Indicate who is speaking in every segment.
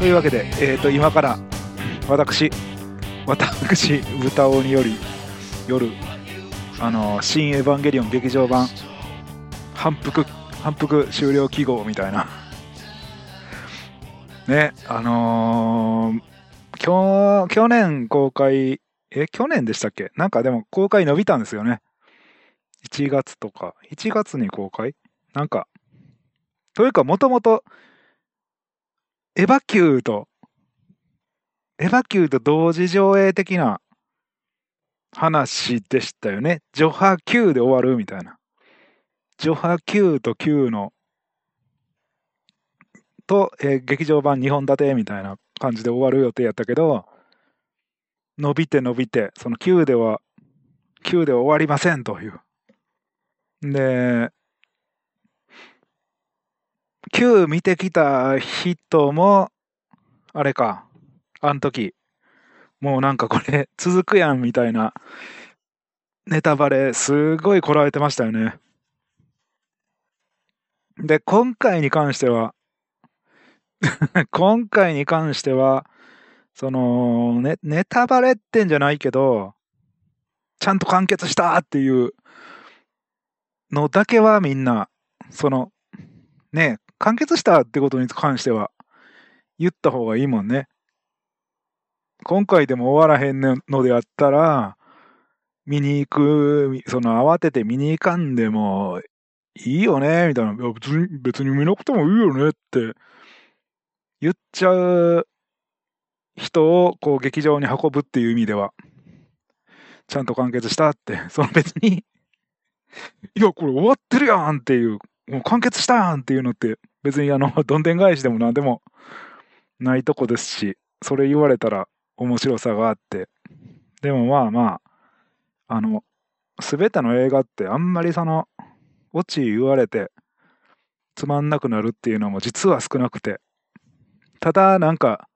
Speaker 1: というわけで、えー、と今から私私豚尾により夜あの新エヴァンゲリオン劇場版反復反復終了記号みたいな。ねあのー、去年公開え去年でしたっけ？なんかでも公開伸びたんですよね。1月とか。1月に公開？なんか。というかもともとエヴァキューとエヴァキューと同時上映的な話でしたよね。ジョハ Q で終わるみたいな。ジョハ Q と Q の、と、えー、劇場版2本立てみたいな感じで終わる予定やったけど、伸びて伸びて、その Q では、Q では終わりませんという。で、Q 見てきた人も、あれか、あの時、もうなんかこれ 続くやんみたいな。ネタバレすごいこらえてましたよね。で、今回に関しては 今回に関しては、その、ね、ネタバレってんじゃないけど、ちゃんと完結したっていうのだけはみんな、その、ね、完結したってことに関しては言った方がいいもんね。今回でも終わらへんのであったら、見に行く、その慌てて見に行かんでもいいよね、みたいな。別に、別に見なくてもいいよねって言っちゃう人をこう劇場に運ぶっていう意味では、ちゃんと完結したって、その別にいや、これ終わってるやんっていう、もう完結したやんっていうのって、別にあの、どんでん返しでも何でもないとこですし、それ言われたら面白さがあって、でもまあまあ、あの、すべての映画ってあんまりその、オチ言われてつまんなくなるっていうのも実は少なくて、ただなんか、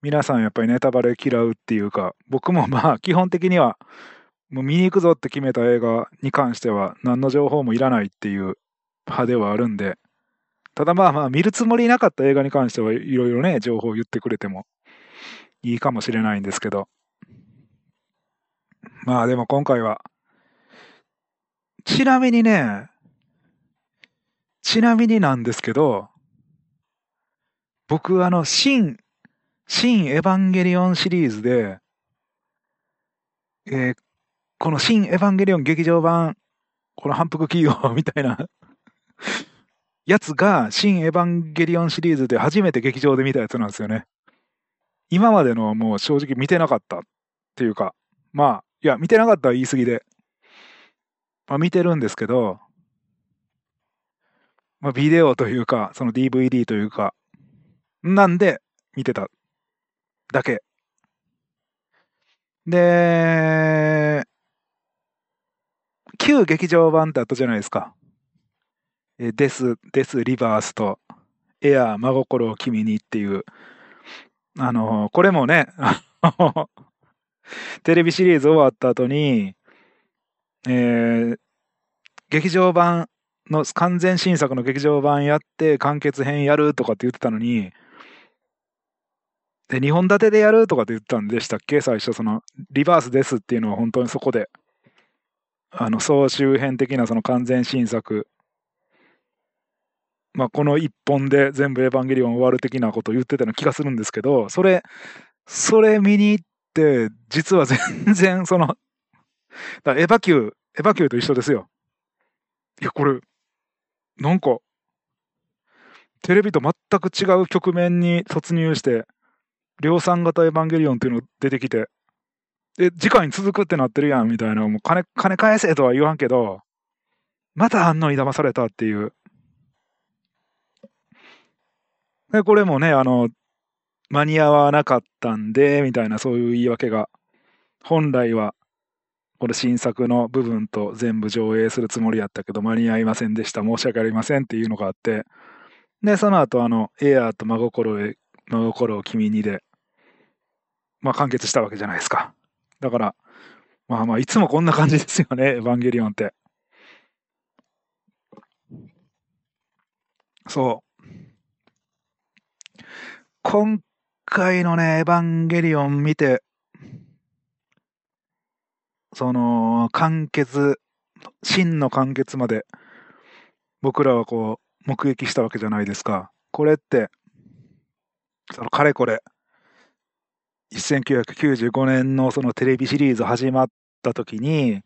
Speaker 1: 皆さんやっぱりネタバレ嫌うっていうか、僕もまあ基本的には、もう見に行くぞって決めた映画に関しては何の情報もいらないっていう派ではあるんで、ただまあまあ見るつもりなかった映画に関してはいろいろね、情報を言ってくれてもいいかもしれないんですけど。まあでも今回は、ちなみにね、ちなみになんですけど、僕あの、新、新エヴァンゲリオンシリーズで、えー、この新エヴァンゲリオン劇場版、この反復企業みたいなやつが、新エヴァンゲリオンシリーズで初めて劇場で見たやつなんですよね。今までのはもう正直見てなかったっていうか、まあ、いや、見てなかったは言い過ぎで、まあ見てるんですけど、まあビデオというか、その DVD というか、なんで見てただけ。で、旧劇場版ってあったじゃないですか。デス、デス・リバースと、エアー真心を君にっていう、あの、これもね、テレビシリーズ終わった後に、えー、劇場版の完全新作の劇場版やって完結編やるとかって言ってたのに、で、2本立てでやるとかって言ったんでしたっけ？最初、その、リバースですっていうのは本当にそこで、あの、総集編的なその完全新作まあ、この一本で全部エヴァンゲリオン終わる的なことを言ってたような気がするんですけど、それ、それ見に行って、実は全然その、だエヴァキュー、エヴァキューと一緒ですよ。いや、これ、なんか、テレビと全く違う局面に突入して、量産型エヴァンゲリオンっていうのが出てきて、で、次回に続くってなってるやん、みたいな、もう金、金返せとは言わんけど、またあんのに騙されたっていう。で、これもね、あの、間に合わなかったんで、みたいなそういう言い訳が、本来は、これ新作の部分と全部上映するつもりやったけど、間に合いませんでした。申し訳ありませんっていうのがあって、で、その後、あの、エアーと真心へ、真心を君にで、まあ完結したわけじゃないですか。だから、まあまあ、いつもこんな感じですよね、エヴァンゲリオンって。そう。今回のね、エヴァンゲリオン見て、その、完結、真の完結まで、僕らはこう、目撃したわけじゃないですか。これって、その、かれこれ、1995年のそのテレビシリーズ始まった時に、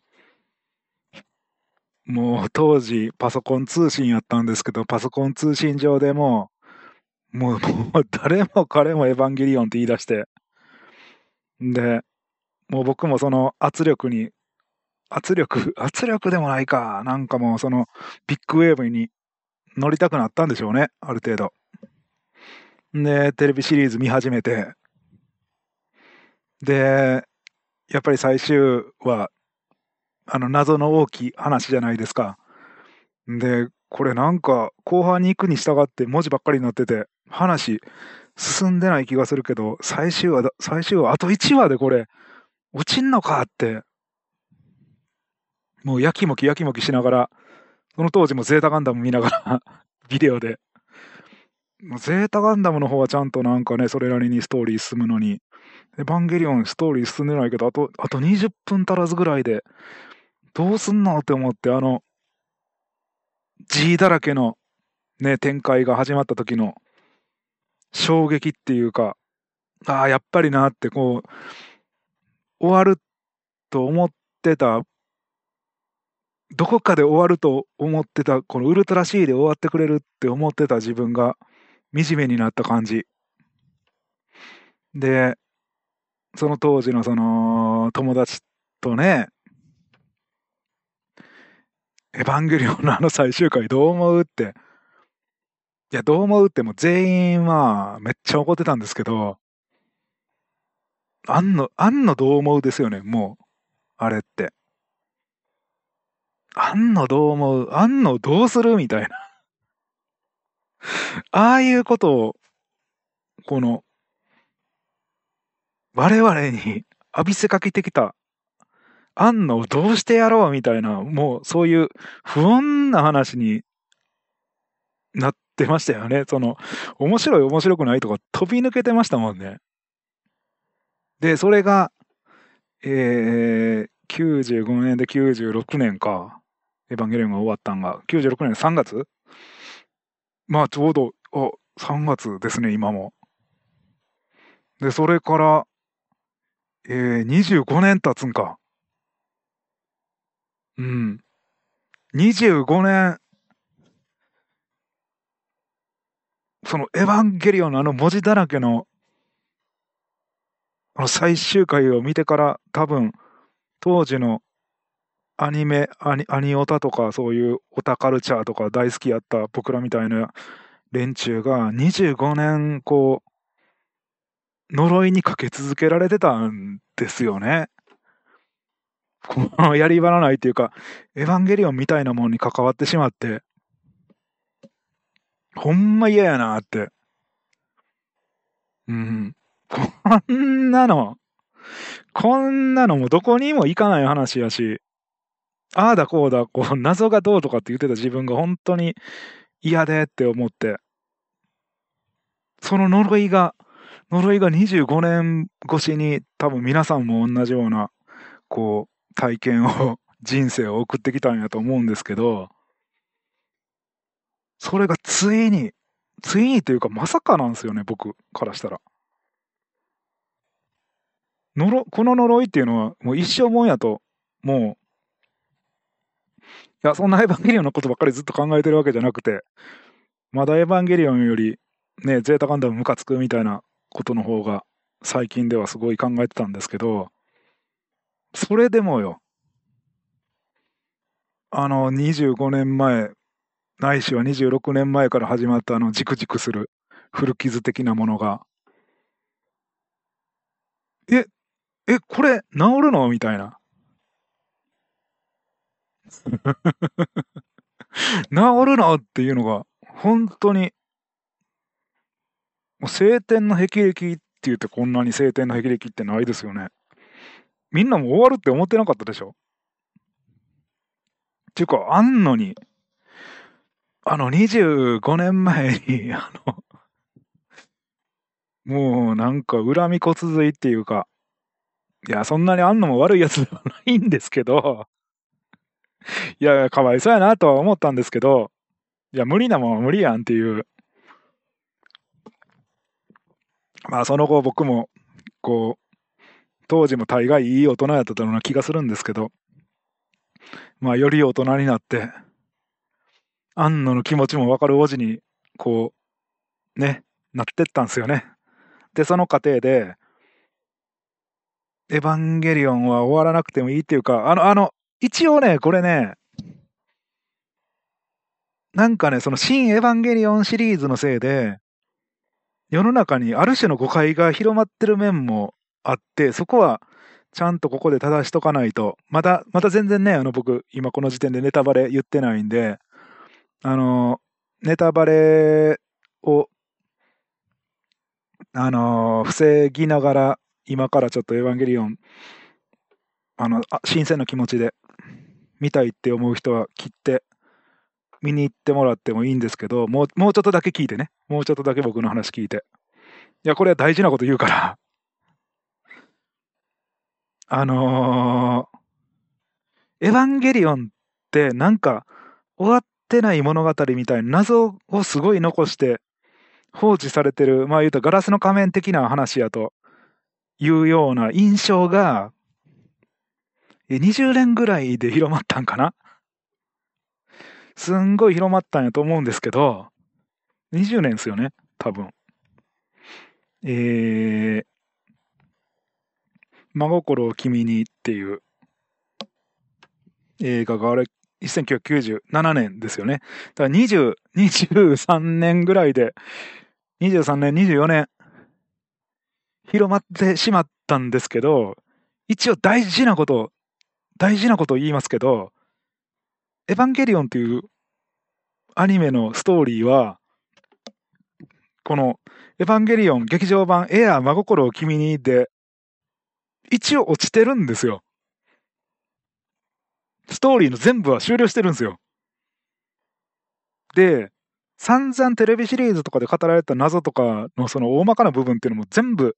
Speaker 1: もう当時パソコン通信やったんですけど、パソコン通信上でも、もう、もう誰も彼もエヴァンゲリオンって言い出して、で、もう僕もその圧力に、圧力、圧力でもないか、なんかもうそのビッグウェーブに乗りたくなったんでしょうね、ある程度。で、テレビシリーズ見始めて、で、やっぱり最終は、あの、謎の大きい話じゃないですか。で、これなんか、後半に行くに従って文字ばっかりになってて、話、進んでない気がするけど、最終話最終話、あと1話でこれ、落ちんのかって、もうやきもきやきもきしながら、その当時もゼータガンダム見ながら ビデオで。ゼータガンダムの方はちゃんとなんかね、それなりにストーリー進むのに、エヴァンゲリオンストーリー進んでないけど、あと、あと20分足らずぐらいで、どうすんのって思って、あの、G だらけのね、展開が始まった時の衝撃っていうか、ああ、やっぱりなって、こう、終わると思ってた、どこかで終わると思ってた、このウルトラ C で終わってくれるって思ってた自分が惨めになった感じ。で、その当時のその友達とね、エヴァンゲリオンのあの最終回どう思うって。いや、どう思うってもう全員はめっちゃ怒ってたんですけど、あんの、あんのどう思うですよね、もう。あれって。あんのどう思うあんのどうするみたいな。ああいうことを、この、我々に浴びせかけてきた、あんのどうしてやろうみたいな、もうそういう不穏な話になってましたよね。その、面白い面白くないとか飛び抜けてましたもんね。で、それが、えー、95年で96年か。エヴァンゲリオンが終わったんが、96年3月？まあちょうど、あ、3月ですね、今も。で、それから、えー、25年経つんか。うん。25年、そのエヴァンゲリオンのあの文字だらけの、あの最終回を見てから多分、当時のアニメ、アニアニオタとかそういうオタカルチャーとか大好きやった僕らみたいな連中が25年こう呪いにかけ続けられてたんですよね。このやり場のないっていうか、エヴァンゲリオンみたいなものに関わってしまって、ほんま嫌やなって。うん。こんなの、こんなのもどこにも行かない話やし、ああだこうだ、こう、謎がどうとかって言ってた自分が本当に嫌でって思って、その呪いが呪いが25年越しに多分皆さんも同じような、こう、体験を、人生を送ってきたんやと思うんですけど、それがついに、ついにというかまさかなんですよね、僕からしたら。呪この呪いっていうのはもう一生もんやと、もう、いや、そんなエヴァンゲリオンのことばっかりずっと考えてるわけじゃなくて、まだエヴァンゲリオンより、ね、ゼータガンダムムカつくみたいなことの方が最近ではすごい考えてたんですけど、それでもよ、あの25年前、ないしは26年前から始まったあのじくじくする古傷的なものが、え、え、これ治るの？みたいな。治るの？っていうのが、本当にもう晴天の霹靂って言ってこんなに晴天の霹靂ってないですよね。みんなも終わるって思ってなかったでしょ？っていうか、あんのに、あの25年前に、あの、もうなんか恨み骨髄っていうか、いや、そんなにあんのも悪いやつではないんですけど、いや、かわいそうやなとは思ったんですけど、いや、無理なもんは無理やんっていう。まあ、その後僕も、こう、当時も大概いい大人やったような気がするんですけど、まあ、より大人になって、安野の気持ちもわかる王子に、こう、ね、なってったんですよね。で、その過程で、エヴァンゲリオンは終わらなくてもいいっていうか、あの、あの、一応ね、これね、なんかね、その新エヴァンゲリオンシリーズのせいで、世の中にある種の誤解が広まってる面もあって、そこはちゃんとここで正しとかないと、また、また全然ね、あの僕、今この時点でネタバレ言ってないんで、あの、ネタバレを、あの、防ぎながら、今からちょっとエヴァンゲリオン、あの、あ新鮮な気持ちで見たいって思う人は切って見に行ってもらってもいいんですけど、もう、もうちょっとだけ聞いてね。もうちょっとだけ僕の話聞いて。いや、これは大事なこと言うから。あのー、エヴァンゲリオンってなんか終わってない物語みたいな謎をすごい残して放置されてる、まあ言うとガラスの仮面的な話やというような印象が20年ぐらいで広まったんかな？すんごい広まったんやと思うんですけど、20年ですよね、多分。えー、真心を君にっていう映画があれ、1997年ですよね。だから20、23年ぐらいで、23年、24年、広まってしまったんですけど、一応大事なこと、大事なことを言いますけど、エヴァンゲリオンっていうアニメのストーリーは、このエヴァンゲリオン劇場版エアー真心を君にで、一応落ちてるんですよ。ストーリーの全部は終了してるんですよ。で、散々テレビシリーズとかで語られた謎とかのその大まかな部分っていうのも全部、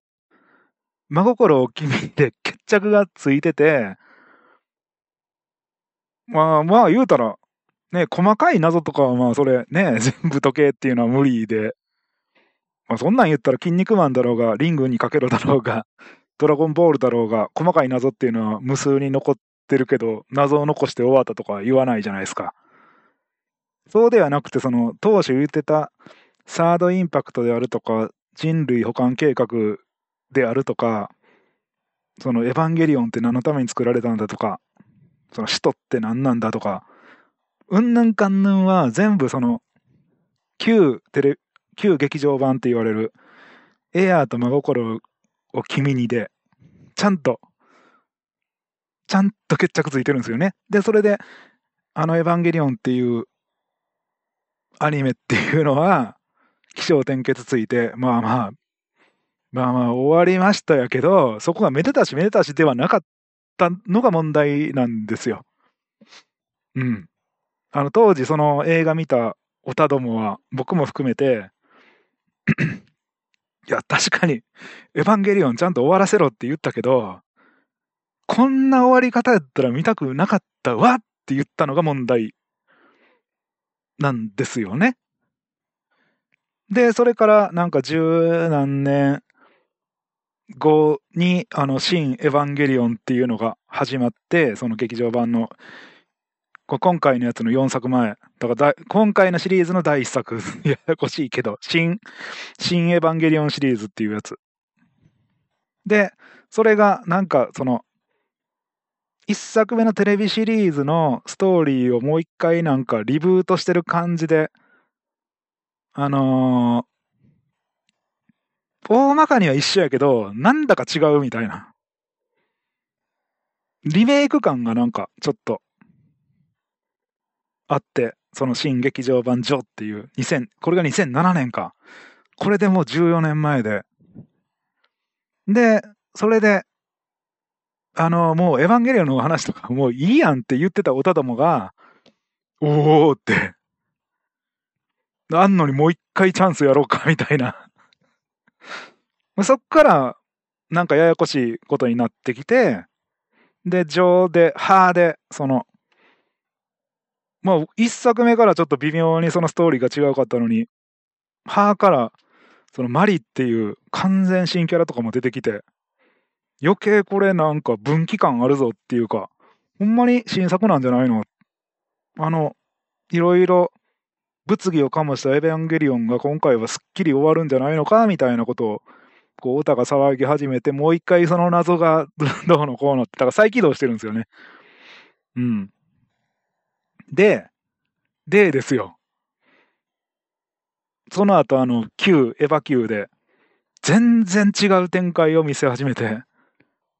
Speaker 1: 真心を君で決着がついてて、まあまあ言うたら、ね、細かい謎とかはまあそれね、全部解けっていうのは無理で、まあそんなん言ったら筋肉マンだろうが、リングにかけろだろうが、ドラゴンボールだろうが、細かい謎っていうのは無数に残ってるけど、謎を残して終わったとか言わないじゃないですか。そうではなくて、その当初言ってたサードインパクトであるとか、人類保管計画であるとか、そのエヴァンゲリオンって何のために作られたんだとか、その使徒って何なんだとか、うんぬんかんぬんは全部その、旧テレ、旧劇場版って言われる、エアーと真心を君にで、ちゃんと、ちゃんと決着ついてるんですよね。で、それで、あのエヴァンゲリオンっていうアニメっていうのは、起承転結ついて、まあまあ、まあまあ終わりましたやけど、そこがめでたしめでたしではなかったのが問題なんですよ。うん。あの、当時その映画見たオタどもは、僕も含めていや、確かに、エヴァンゲリオンちゃんと終わらせろって言ったけど、こんな終わり方やったら見たくなかったわって言ったのが問題なんですよね。で、それからなんか十何年後に、あの、新エヴァンゲリオンっていうのが始まって、その劇場版の、こ今回のやつの4作前、だから今回のシリーズの第1作、ややこしいけど、新、新エヴァンゲリオンシリーズっていうやつ。で、それがなんかその、1作目のテレビシリーズのストーリーをもう一回なんかリブートしてる感じで、あのー、大まかには一緒やけど、なんだか違うみたいな。リメイク感がなんかちょっとあって、その新劇場版ジョっていう2000、これが2007年か。これでもう14年前で。で、それで、あの、もうエヴァンゲリオンの話とかもういいやんって言ってた歌どもが、おーって、あんのにもう一回チャンスやろうかみたいなそっから、なんかややこしいことになってきて、で、上で、ハで、その、まあ、一作目からちょっと微妙にそのストーリーが違うかったのに、ハから、そのマリっていう完全新キャラとかも出てきて、余計これなんか分岐感あるぞっていうか、ほんまに新作なんじゃないの？あの、いろいろ物議を醸したエヴァンゲリオンが今回はすっきり終わるんじゃないのか？みたいなことを、こう、オタが騒ぎ始めて、もう一回その謎がどうのこうのって、だから再起動してるんですよね。うん。で、でですよ。その後あの、Q、エヴァ Q で、全然違う展開を見せ始めて、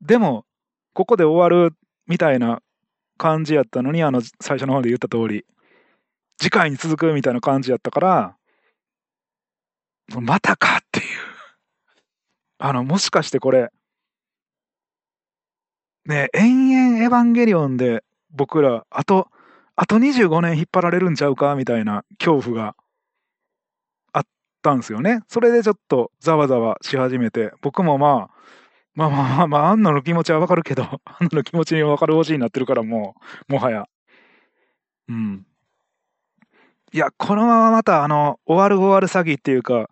Speaker 1: でも、ここで終わるみたいな感じやったのに、あの、最初の方で言った通り、次回に続くみたいな感じやったから、またかっていう。あの、もしかしてこれ、ね、延々エヴァンゲリオンで僕ら、あと、あと25年引っ張られるんちゃうかみたいな恐怖があったんですよね。それでちょっとざわざわし始めて、僕もまあ、まあまあまあまあ、アンナの気持ちはわかるけど、アンナの気持ちにわかる星になってるからもう、もはや。うん。いや、このまままたあの、終わる終わる詐欺っていうか、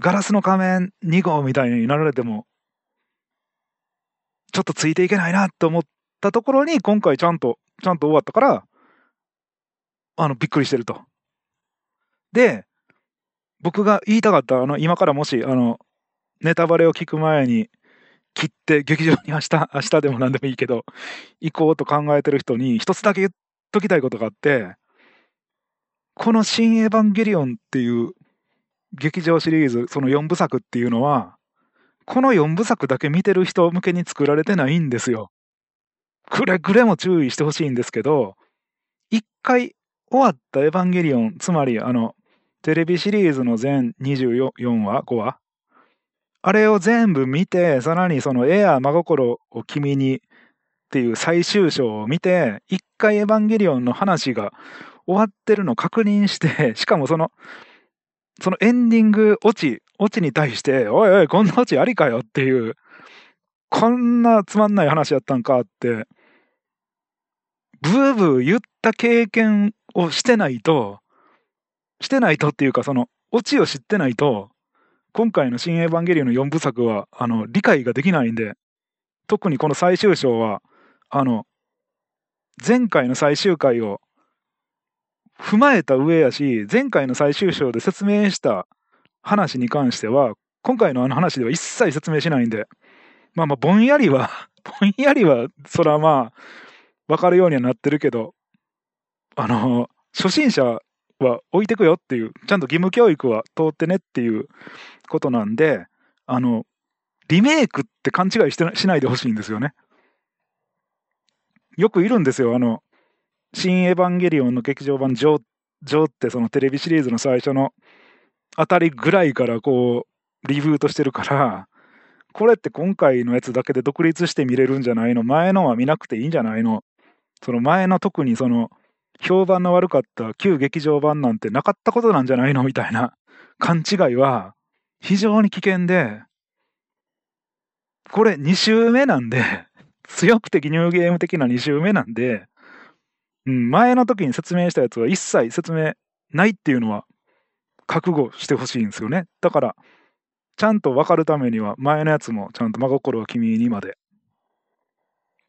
Speaker 1: ガラスの仮面2号みたいになられても、ちょっとついていけないなと思ったところに、今回ちゃんと、ちゃんと終わったから、あの、びっくりしてると。で、僕が言いたかった、あの、今からもし、あの、ネタバレを聞く前に、切って劇場に明日、明日でも何でもいいけど、行こうと考えてる人に一つだけ言っときたいことがあって、この新エヴァンゲリオンっていう劇場シリーズ、その4部作っていうのは、この4部作だけ見てる人向けに作られてないんですよ。くれぐれも注意してほしいんですけど、一回終わったエヴァンゲリオン、つまりあの、テレビシリーズの全24話 ?5 話あれを全部見て、さらにそのエアー真心を君にっていう最終章を見て、一回エヴァンゲリオンの話が終わってるの確認して、しかもその、そのエンディングオチ、オチに対して、おいおい、こんなオチありかよっていう、こんなつまんない話やったんかって、ブーブー言った経験をしてないと、してないとっていうか、その、オチを知ってないと、今回の新エヴァンゲリオンの4部作は、あの、理解ができないんで、特にこの最終章は、あの、前回の最終回を踏まえた上やし、前回の最終章で説明した話に関しては、今回のあの話では一切説明しないんで、まあまあ、ぼんやりは、ぼんやりは、そらまあ、わかるようにはなってるけど、あの、初心者は置いてくよっていう、ちゃんと義務教育は通ってねっていうことなんで、あの、リメイクって勘違いしてしないでほしいんですよね。よくいるんですよ、あの、新エヴァンゲリオンの劇場版ジョー、ジョーってそのテレビシリーズの最初のあたりぐらいからこう、リブートしてるから、これって今回のやつだけで独立して見れるんじゃないの？前のは見なくていいんじゃないの？その前の特にその、評判の悪かった旧劇場版なんてなかったことなんじゃないのみたいな 勘違いは非常に危険で、これ2周目なんで、強くてニューゲーム的な2周目なんで、うん、前の時に説明したやつは一切説明ないっていうのは覚悟してほしいんですよね。だから、ちゃんと分かるためには前のやつもちゃんと真心は君にまで。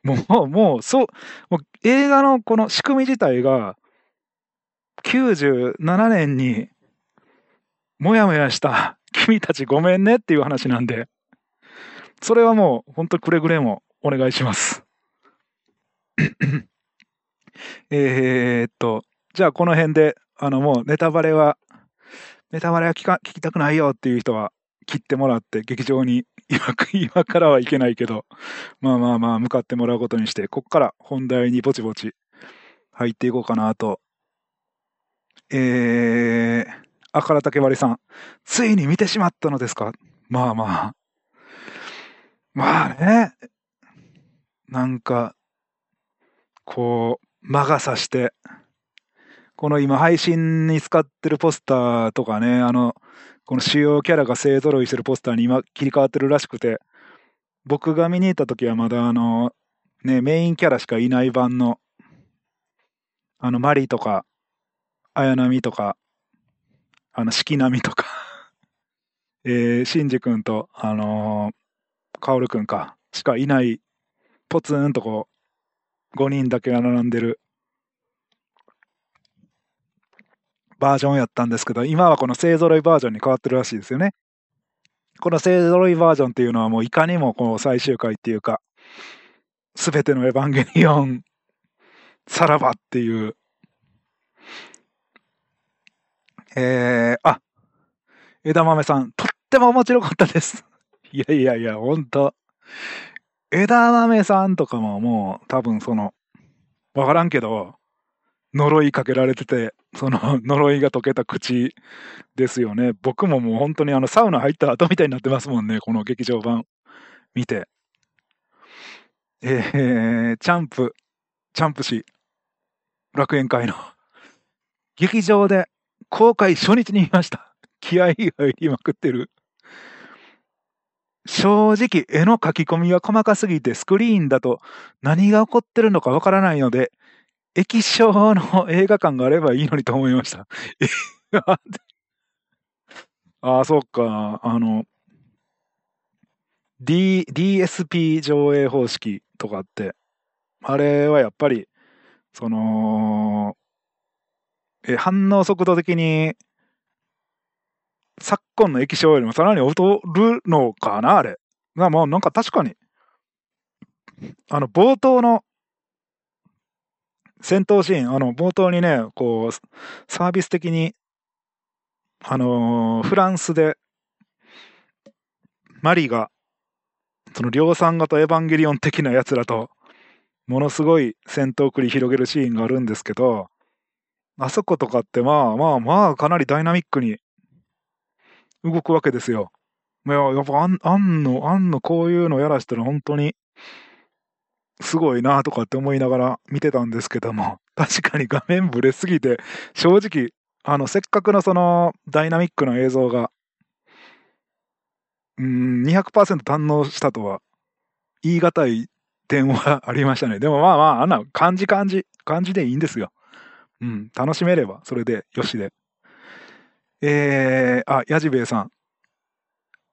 Speaker 1: もう、もう、そう、もう映画のこの仕組み自体が97年にもやもやした君たちごめんねっていう話なんで、それはもう本当くれぐれもお願いします。えーっと、じゃあこの辺で、あのもうネタバレは、ネタバレは聞か聞きたくないよっていう人は切ってもらって劇場に 今今からはいけないけど、まあまあまあ向かってもらうことにして、ここから本題にぼちぼち入っていこうかなと。えー、あから竹割さん、ついに見てしまったのですか？まあまあ。まあね。なんか、こう、魔が差して、この今配信に使ってるポスターとかね、あの、この主要キャラが勢揃いしてるポスターに今切り替わってるらしくて、僕が見に行った時はまだあの、ね、メインキャラしかいない版の、あの、マリとか、綾波とか、あの、四季波とか えー、シンジ君と、あのー、カオル君か、しかいない、ポツンとこう、5人だけが並んでるバージョンやったんですけど、今はこの勢揃いバージョンに変わってるらしいですよね。この勢揃いバージョンっていうのはもういかにもこの最終回っていうか、すべてのエヴァンゲリオン、さらばっていう、えー、あ、枝豆さん、とっても面白かったです。いやいやいや、ほんと。枝豆さんとかももう多分その、わからんけど、呪いかけられてて、その 呪いが解けた口ですよね。僕ももう本当にあのサウナ入った後みたいになってますもんね、この劇場版見て。えー、チャンプ、チャンプ氏、楽園会の劇場で公開初日に見ました。気合が入りまくってる。正直、絵の書き込みが細かすぎてスクリーンだと何が起こってるのかわからないので、液晶の映画館があればいいのにと思いました。ああ、そっか。あの、D、DSP 上映方式とかって、あれはやっぱり、その、え、反応速度的に、昨今の液晶よりもさらに劣るのかな、あれ。まあ、もうなんか確かに、あの、冒頭の戦闘シーン、あの、冒頭にね、こう、サービス的に、あのー、フランスで、マリが、その量産型エヴァンゲリオン的なやつらと、ものすごい戦闘繰り広げるシーンがあるんですけど、あそことかってまあまあまあかなりダイナミックに動くわけですよ。いや、やっぱあんあんの、あんのこういうのやらしたら本当にすごいなとかって思いながら見てたんですけども、確かに画面ブレすぎて、正直、あの、せっかくのそのダイナミックな映像が、うん、200%堪能したとは言い難い点はありましたね。でもまあまあ、あんな感じ感じ、感じでいいんですよ。うん、楽しめれば、それでよしで。えー、あ、ヤジベイさん。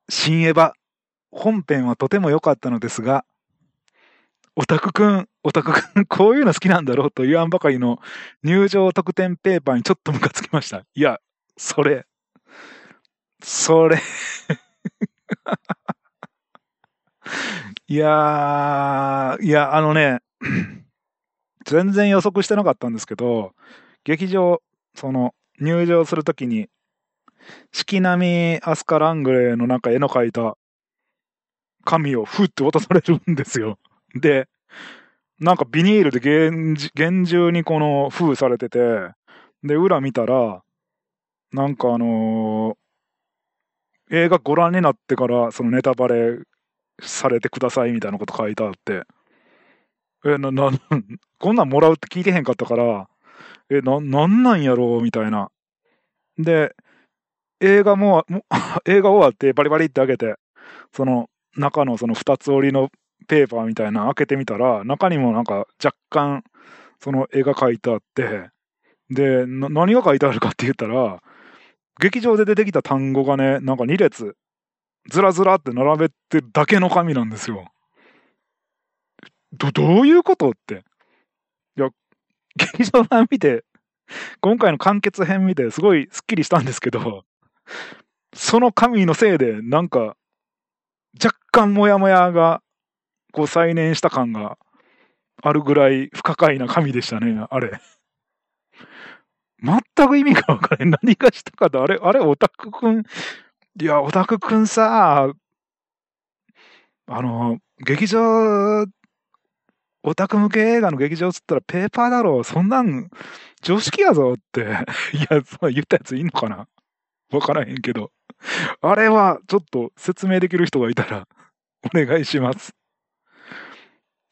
Speaker 1: 新エヴァ、本編はとても良かったのですが、オタクくん、オタクくん、こういうの好きなんだろうと言わんばかりの入場特典ペーパーにちょっとムカつきました。いや、それ、それ いやー、いや、あのね、全然予測してなかったんですけど、劇場、その、入場するときに、四季並みアスカ・ラングレーのなんか絵の描いた紙をふって渡されるんですよ。で、なんかビニールで厳重にこの封されてて、で、裏見たら、なんかあのー、映画ご覧になってからそのネタバレされてくださいみたいなこと書いてあって、え、な、な、こんなんもらうって聞いてへんかったから、え、な、なんなんやろうみたいな。で、映画も、も 映画終わってバリバリって開けて、その中のその二つ折りのペーパーみたいな開けてみたら、中にもなんか若干、その絵が描いてあって、で、何が書いてあるかって言ったら、劇場で出てきた単語がね、なんか2列、ずらずらって並べてるだけの紙なんですよ。ど、どういうことって。いや、劇場版見て、今回の完結編見て、すごいスッキリしたんですけど、その紙のせいで、なんか、若干モヤモヤがこう再燃した感があるぐらい不可解な神でしたね、あれ。全く意味が分からない。何がしたかと、あれ、あれ、オタクくん、いや、オタクくんさ、あの、劇場、オタク向け映画の劇場っつったらペーパーだろう。そんなん常識やぞって。いや、そう言ったやついいのかなわからへんけど。あれはちょっと説明できる人がいたらお願いします。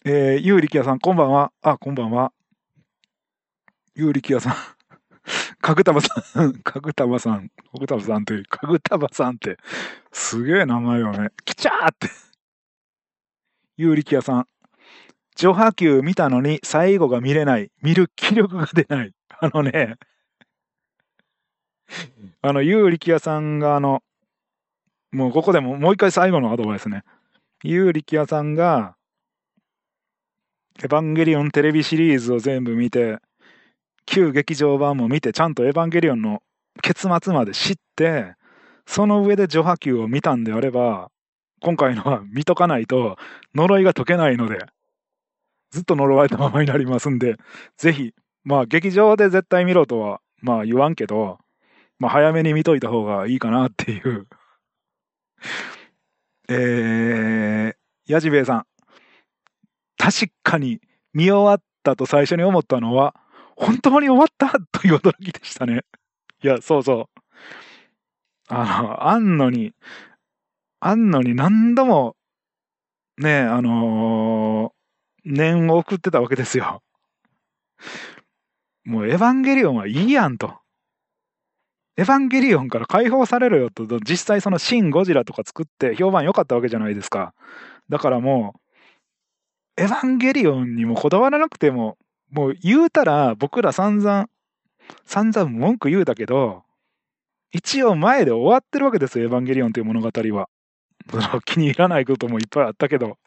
Speaker 1: えー、ゆうりきやさん、こんばんは。あ、こんばんは。ゆうりきやさん。かぐたば さん、かぐたばさん、かぐたばさんって、かぐたばさんって、すげえ名前よね。きちゃーって。有力屋さん。上波球見たのに最後が見れない。見る気力が出ない。あのね、あの、有力屋さんがあの、もうここでももう一回最後のアドバイスね。有力屋さんが、エヴァンゲリオンテレビシリーズを全部見て、旧劇場版も見て、ちゃんとエヴァンゲリオンの結末まで知って、その上で序波球を見たんであれば、今回のは見とかないと呪いが解けないので、ずっと呪われたままになりますんで、ぜひ、まあ劇場で絶対見ろとは、まあ言わんけど、まあ早めに見といた方がいいかなっていうえー、やじべえさん。確かに見終わったと最初に思ったのは、本当に終わったという驚きでしたね。いや、そうそう。あの、あんのに、あんのに何度も、ね、あのー、念を送ってたわけですよ。もうエヴァンゲリオンはいいやんと。エヴァンゲリオンから解放されるよと、実際そのシン・ゴジラとか作って評判良かったわけじゃないですか。だからもう、エヴァンゲリオンにもこだわらなくても、もう言うたら僕ら散々、散々文句言うたけど、一応前で終わってるわけですよ、エヴァンゲリオンという物語は。気に入らないこともいっぱいあったけど。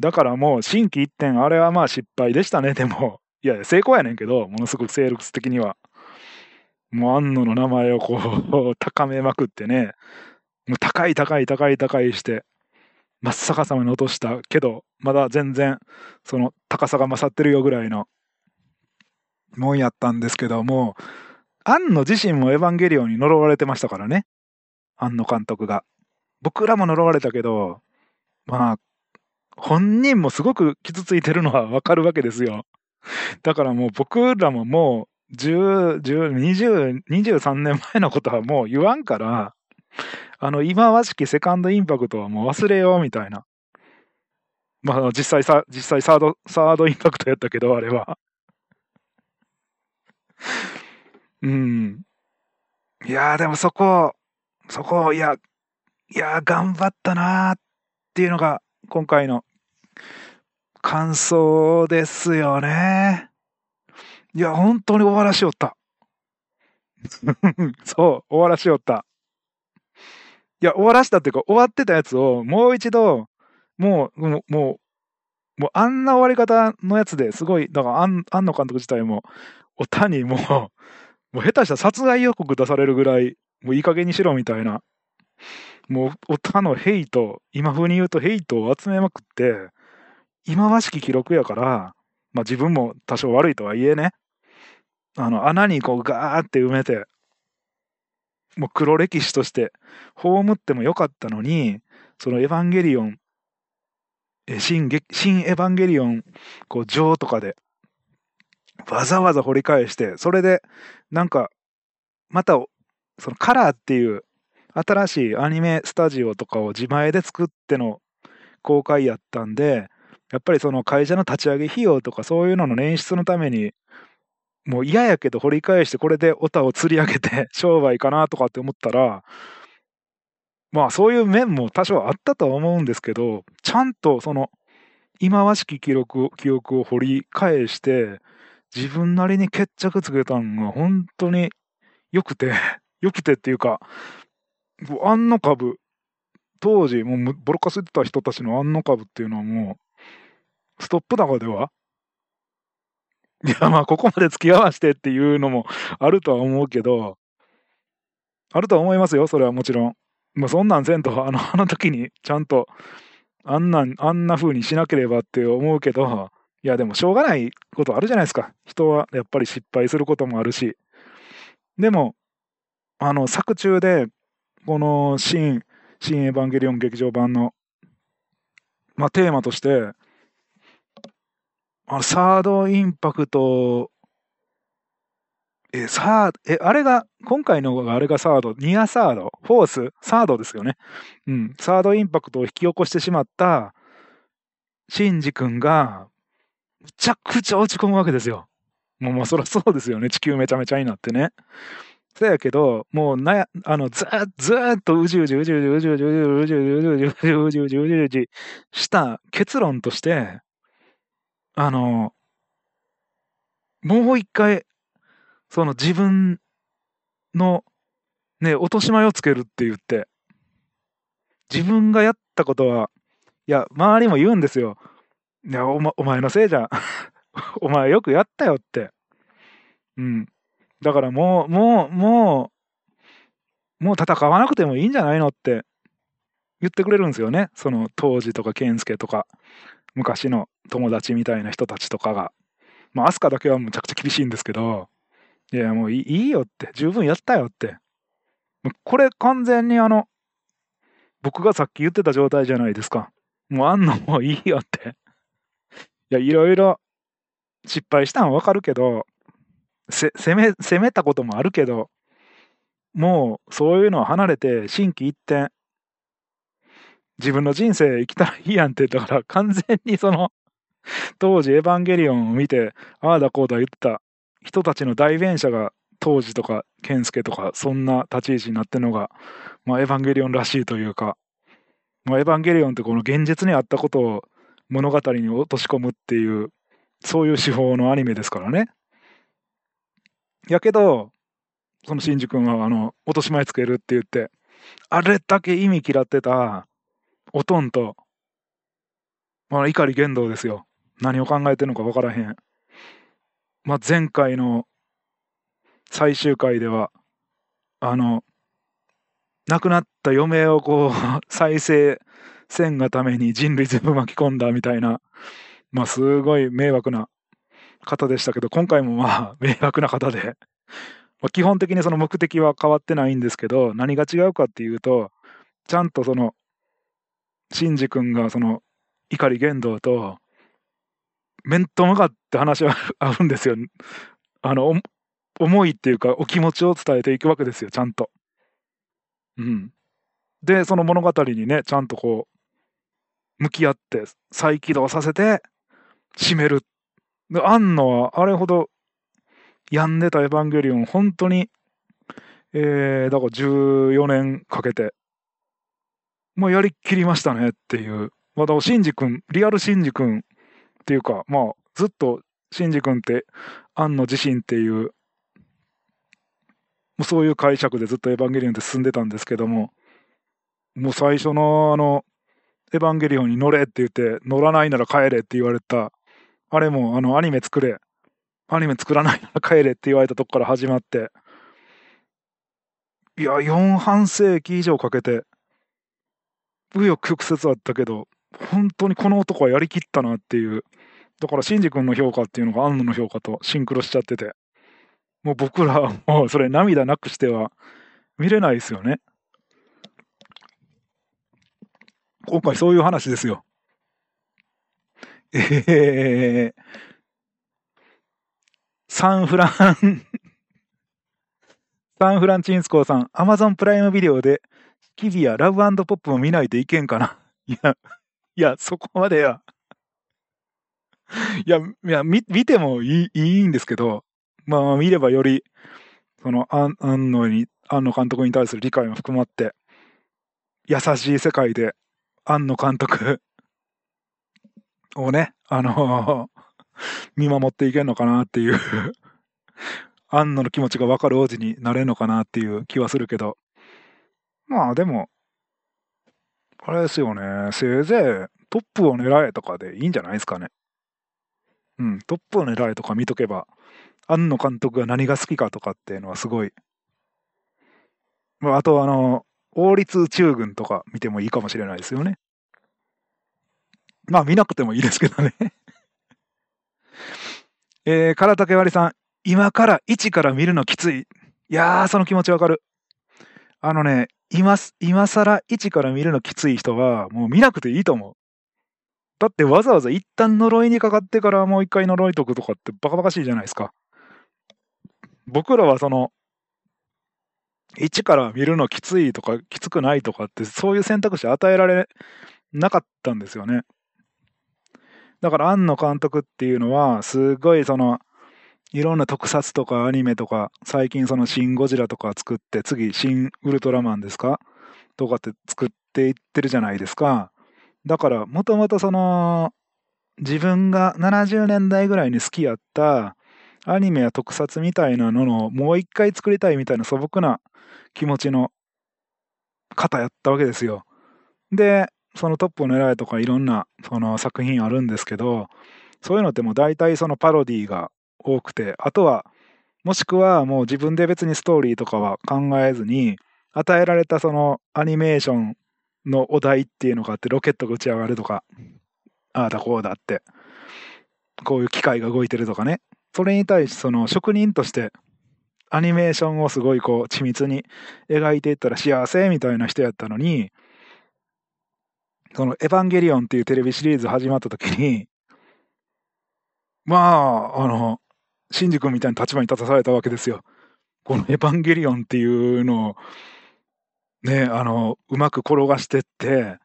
Speaker 1: だからもう心機一転、あれはまあ失敗でしたね、でも。いや、成功やねんけど、ものすごくセールス的には。もう安野の名前をこう、高めまくってね、もう高い高い高い高いして、真っ逆さまに落としたけど、まだ全然、その高さが勝ってるよぐらいのもんやったんですけども、庵野自身もエヴァンゲリオンに呪われてましたからね。庵野監督が。僕らも呪われたけど、まあ、本人もすごく傷ついてるのはわかるわけですよ。だからもう僕らももう10、10、20、23年前のことはもう言わんから、あの、今和式セカンドインパクトはもう忘れようみたいな。まあ、実際さ、実際サード、サードインパクトやったけど、あれは。うん。いやでもそこ、そこ、いや、いや頑張ったなーっていうのが、今回の感想ですよね。いや、本当に終わらしよった。そう、終わらしよった。や、終わらしたっていうか、終わってたやつをもう一度、もう、もう、もう、もうあんな終わり方のやつですごい、だから庵野監督自体も、おたにもう、もう下手したら殺害予告出されるぐらい、もういい加減にしろみたいな。もう、おたのヘイト、今風に言うとヘイトを集めまくって、今和しき記録やから、まあ自分も多少悪いとはいえね、あの、穴にこうガーって埋めて、もう黒歴史として葬ってもよかったのに、そのエヴァンゲリオン、新新エヴァンゲリオン、こう、上とかで、わざわざ掘り返して、それで、なんか、また、そのカラーっていう、新しいアニメスタジオとかを自前で作っての公開やったんで、やっぱりその会社の立ち上げ費用とかそういうのの捻出のためにもう嫌やけど掘り返してこれでオタを釣り上げて 商売かなとかって思ったら、まあそういう面も多少あったとは思うんですけど、ちゃんとその今和しき記録記憶を掘り返して、自分なりに決着つけたのが本当に良くて、良くてっていうか、あんの株、当時もうボロカスってた人たちのあんの株っていうのはもう、ストップ高ではいや、まあ、ここまで付き合わしてっていうのもあるとは思うけど、あるとは思いますよ、それはもちろん。まあ、そんなんせんと、あの、あの時にちゃんと、あんな、あんな風にしなければって思うけど、いや、でもしょうがないことあるじゃないですか。人はやっぱり失敗することもあるし。でも、あの、作中で、この新、新エヴァンゲリオン劇場版の、まあ、テーマとして、あの、サードインパクト、え、サード、え、あれが、今回のあれがサード、ニアサード、フォース、サードですよね。うん。サードインパクトを引き起こしてしまった、シンジ君が、むちゃくちゃ落ち込むわけですよ。もうまあそりゃそうですよね。地球めちゃめちゃになってね。そやけど、もうなや、あの、ずーずーっとうじうじうじうじうじうじうじうじうじうじうじうじうじうじうじうじした結論として、あの、もう一回、その自分の、ね、落とし前をつけるって言って、自分がやったことは、いや、周りも言うんですよ。いや、お,、ま、お前のせいじゃん。お前よくやったよって。うん。だからもう、もう、もう、もう戦わなくてもいいんじゃないのって言ってくれるんですよね。その当時とか健介とか、昔の友達みたいな人たちとかが。まあ、アスカだけはむちゃくちゃ厳しいんですけど、いや、もういいよって、十分やったよって。これ完全にあの、僕がさっき言ってた状態じゃないですか。もうあんのもういいよって。いや、いろいろ失敗したんわかるけど、せ攻め、攻めたこともあるけど、もうそういうのは離れて、心機一転、自分の人生生きたらいいやんって、だから完全にその、当時エヴァンゲリオンを見て、ああだこうだ言ってた人たちの代弁者が当時とか健介とかそんな立ち位置になってるのが、まあ、エヴァンゲリオンらしいというか、まあ、エヴァンゲリオンってこの現実にあったことを物語に落とし込むっていうそういう手法のアニメですからね。やけどそのシンジ君はあの落とし前つけるって言ってあれだけ意味嫌ってたおとんと、まあ、怒り言動ですよ。何を考えてるのか分からへん。まあ、前回の最終回ではあの亡くなった嫁をこう 再生せんがために人類全部巻き込んだみたいなまあすごい迷惑な方でしたけど今回もまあ 迷惑な方で、まあ、基本的にその目的は変わってないんですけど何が違うかっていうとちゃんとそのシンジ君がその怒り言動と面と向かって話は 合うんですよ。あの思いっていうかお気持ちを伝えていくわけですよちゃんと。うん。でその物語にねちゃんとこう向き合って再起動させて締める。で庵野はあれほど病んでたエヴァンゲリオン本当にえー、だから14年かけてもうやりきりましたねっていう。ま、だからシンジ君リアルシンジ君っていうかまあずっとシンジ君って庵野自身っていうもうそういう解釈でずっとエヴァンゲリオンって進んでたんですけどももう最初のあのエヴァンゲリオンに乗れって言って乗らないなら帰れって言われたあれもあのアニメ作れアニメ作らないなら帰れって言われたとこから始まっていや4半世紀以上かけて紆余曲折あったけど本当にこの男はやりきったなっていうだからシンジ君の評価っていうのが安野の評価とシンクロしちゃっててもう僕らはもうそれ涙なくしては見れないですよね。今回そういう話ですよ。えー、サンフランサンフランチンスコーさん、アマゾンプライムビデオでキビアラブポップも見ないといけんかな。いや、いや、そこまでや。いや、いや見見てもいいいいんですけど、まあ見ればより、その、安野に、安野監督に対する理解も含まって、優しい世界で、安野監督をね、あの 見守っていけるのかなっていう安野の気持ちが分かる王子になれるのかなっていう気はするけど、まあでも、あれですよね、せいぜいトップを狙えとかでいいんじゃないですかね。うん、トップを狙えとか見とけば、庵野監督が何が好きかとかっていうのはすごい。まあ、あとあの、王立宇宙軍とか見てもいいかもしれないですよね。まあ見なくてもいいですけどね。えー、唐竹割さん、今から1から見るのきつい。いやー、その気持ちわかる。あのね、今、今更1から見るのきつい人は、もう見なくていいと思う。だってわざわざ一旦呪いにかかってからもう一回呪いとくとかってバカバカしいじゃないですか。僕らはその、1から見るのきついとかきつくないとかってそういう選択肢与えられなかったんですよね。だから庵野監督っていうのはすごいそのいろんな特撮とかアニメとか、最近そのシン・ゴジラとか作って、次、シン・ウルトラマンですか？とかって作っていってるじゃないですか。だから、もともとその、自分が70年代ぐらいに好きやったアニメや特撮みたいなののもう一回作りたいみたいな素朴な気持ちの方やったわけですよ。で、そのトップを狙えとかいろんなその作品あるんですけど、そういうのってもう大体そのパロディーが多くて、あとは、もしくはもう自分で別にストーリーとかは考えずに、与えられたそのアニメーションのお題っていうのがあって、ロケットが打ち上がるとか、ああだこうだって、こういう機械が動いてるとかね。それに対してその職人としてアニメーションをすごいこう緻密に描いていったら幸せみたいな人やったのに、そのエヴァンゲリオンっていうテレビシリーズ始まった時に、まあ、あの、シンジ君みたいな立場に立たされたわけですよ。このエヴァンゲリオンっていうのを、ね、あの、うまく転がしてって、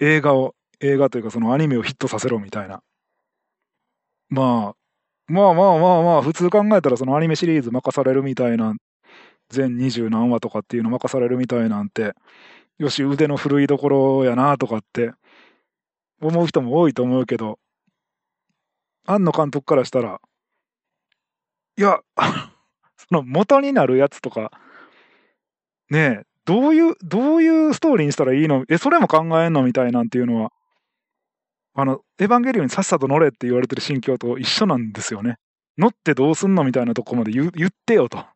Speaker 1: 映画を、映画というかそのアニメをヒットさせろみたいな。まあ、まあまあまあまあ、普通考えたらそのアニメシリーズ任されるみたいな、全二十何話とかっていうの任されるみたいなんて、よし、腕の振るいどころやなとかって思う人も多いと思うけど、庵野監督からしたら、いや、その元になるやつとか、ねえ、どういう、どういうストーリーにしたらいいの？え、それも考えんのみたいなんていうのは、あの、エヴァンゲリオンにさっさと乗れって言われてる心境と一緒なんですよね。乗ってどうすんのみたいなとこまで言ってよと。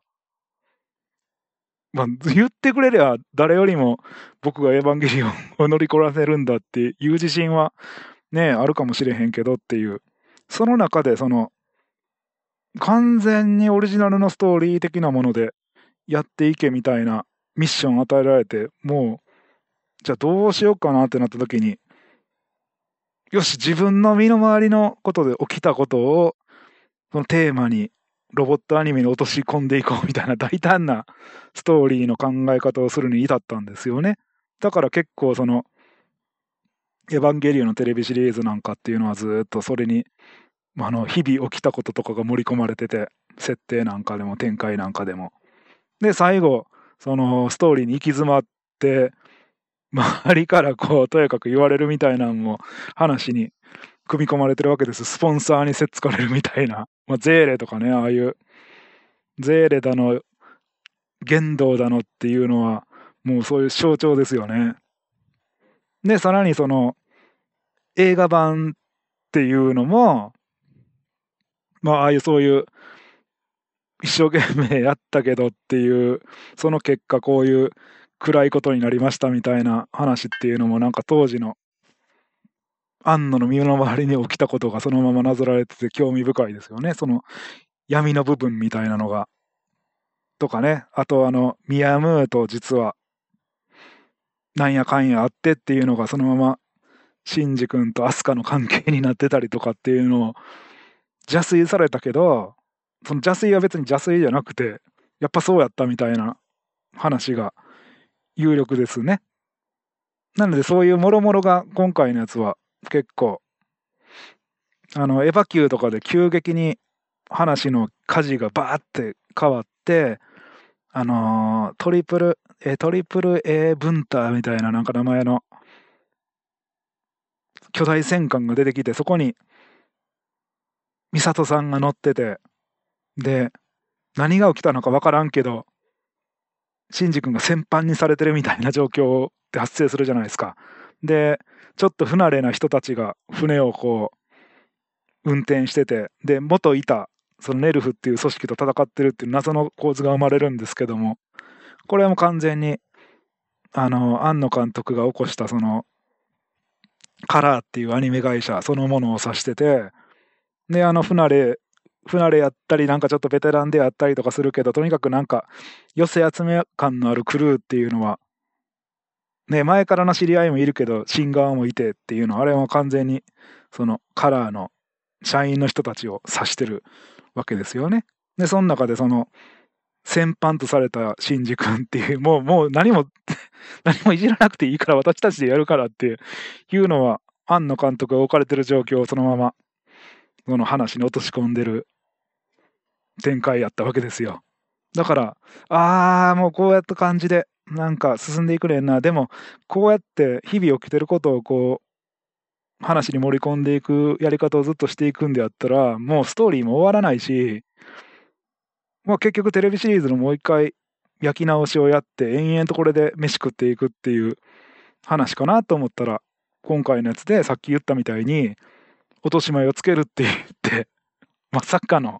Speaker 1: まあ、言ってくれりゃ誰よりも僕がエヴァンゲリオンを乗りこらせるんだっていう自信はね、あるかもしれへんけどっていう。その中でその、完全にオリジナルのストーリー的なものでやっていけみたいなミッション与えられて、もう、じゃあどうしようかなってなった時に、よし、自分の身の回りのことで起きたことを、そのテーマにロボットアニメに落とし込んでいこうみたいな大胆なストーリーの考え方をするに至ったんですよね。だから結構その、エヴァンゲリオンのテレビシリーズなんかっていうのはずっとそれに、あの、日々起きたこととかが盛り込まれてて、設定なんかでも展開なんかでも。で、最後、そのストーリーに行き詰まって、周りからこう、とやかく言われるみたいなのも話に組み込まれてるわけです。スポンサーにせっつかれるみたいな。まあ、ゼーレとかね、ああいう、ゼーレだの、言動だのっていうのは、もうそういう象徴ですよね。で、さらにその、映画版っていうのも、まあ、ああいうそういう、一生懸命やったけどっていう、その結果こういう暗いことになりましたみたいな話っていうのもなんか当時の安野の身の回りに起きたことがそのままなぞられてて興味深いですよね。その闇の部分みたいなのが。とかね。あとあの、ミヤムーと実はなんやかんやあってっていうのがそのままシンジ君とアスカの関係になってたりとかっていうのを邪推されたけど、その邪推は別に邪推じゃなくて、やっぱそうやったみたいな話が有力ですね。なのでそういうもろもろが今回のやつは結構、あの、エヴァ級とかで急激に話の舵がバーって変わって、あのー、トリプル、えトリプル A ブンターみたいななんか名前の巨大戦艦が出てきて、そこに、美里さんが乗ってて、で、何が起きたのか分からんけど、シンジ君が戦犯にされてるみたいな状況って発生するじゃないですか。で、ちょっと不慣れな人たちが船をこう、運転してて、で、元いた、そのネルフっていう組織と戦ってるっていう謎の構図が生まれるんですけども、これも完全に、あの、庵野監督が起こしたその、カラーっていうアニメ会社そのものを指してて、で、あの、不慣れ不慣れやったり、なんかちょっとベテランでやったりとかするけど、とにかくなんか、寄せ集め感のあるクルーっていうのは、ね、前からの知り合いもいるけど、新側もいてっていうの、あれは完全に、そのカラーの社員の人たちを指してるわけですよね。で、その中でその、先般とされたシンジ君っていう、もう、もう何も 何もいじらなくていいから私たちでやるからっていうのは、庵野監督が置かれてる状況をそのまま、その話に落とし込んでる展開やったわけですよ。だから、ああ、もうこうやった感じで、なんか進んでいくねんな。でも、こうやって日々起きてることをこう、話に盛り込んでいくやり方をずっとしていくんであったら、もうストーリーも終わらないし、まあ結局テレビシリーズのもう一回焼き直しをやって、延々とこれで飯食っていくっていう話かなと思ったら、今回のやつでさっき言ったみたいに、落とし前をつけるって言って、まさかの、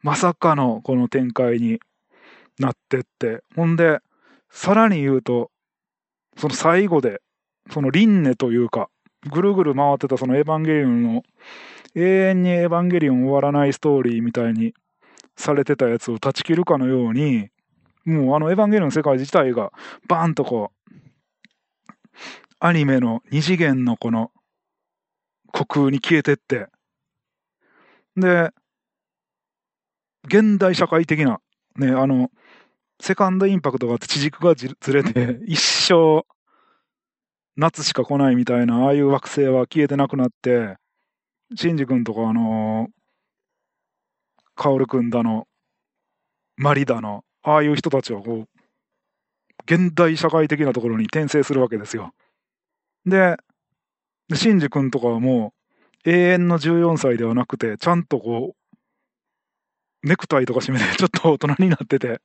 Speaker 1: まさかのこの展開になってって、ほんで、さらに言うと、その最後で、その輪廻というか、ぐるぐる回ってたそのエヴァンゲリオンの、永遠にエヴァンゲリオン終わらないストーリーみたいにされてたやつを断ち切るかのように、もうあのエヴァンゲリオンの世界自体がバーンとこう、アニメの二次元のこの虚空に消えてって、で、現代社会的な、ね、あの、セカンドインパクトがあって地軸がずれて、一生夏しか来ないみたいな、ああいう惑星は消えてなくなって、シンジ君とかあのカオル君だの、マリだの、ああいう人たちはこう、現代社会的なところに転生するわけですよ。で、でシンジ君とかはもう、永遠の14歳ではなくて、ちゃんとこう、ネクタイとか締めて、ちょっと大人になってて、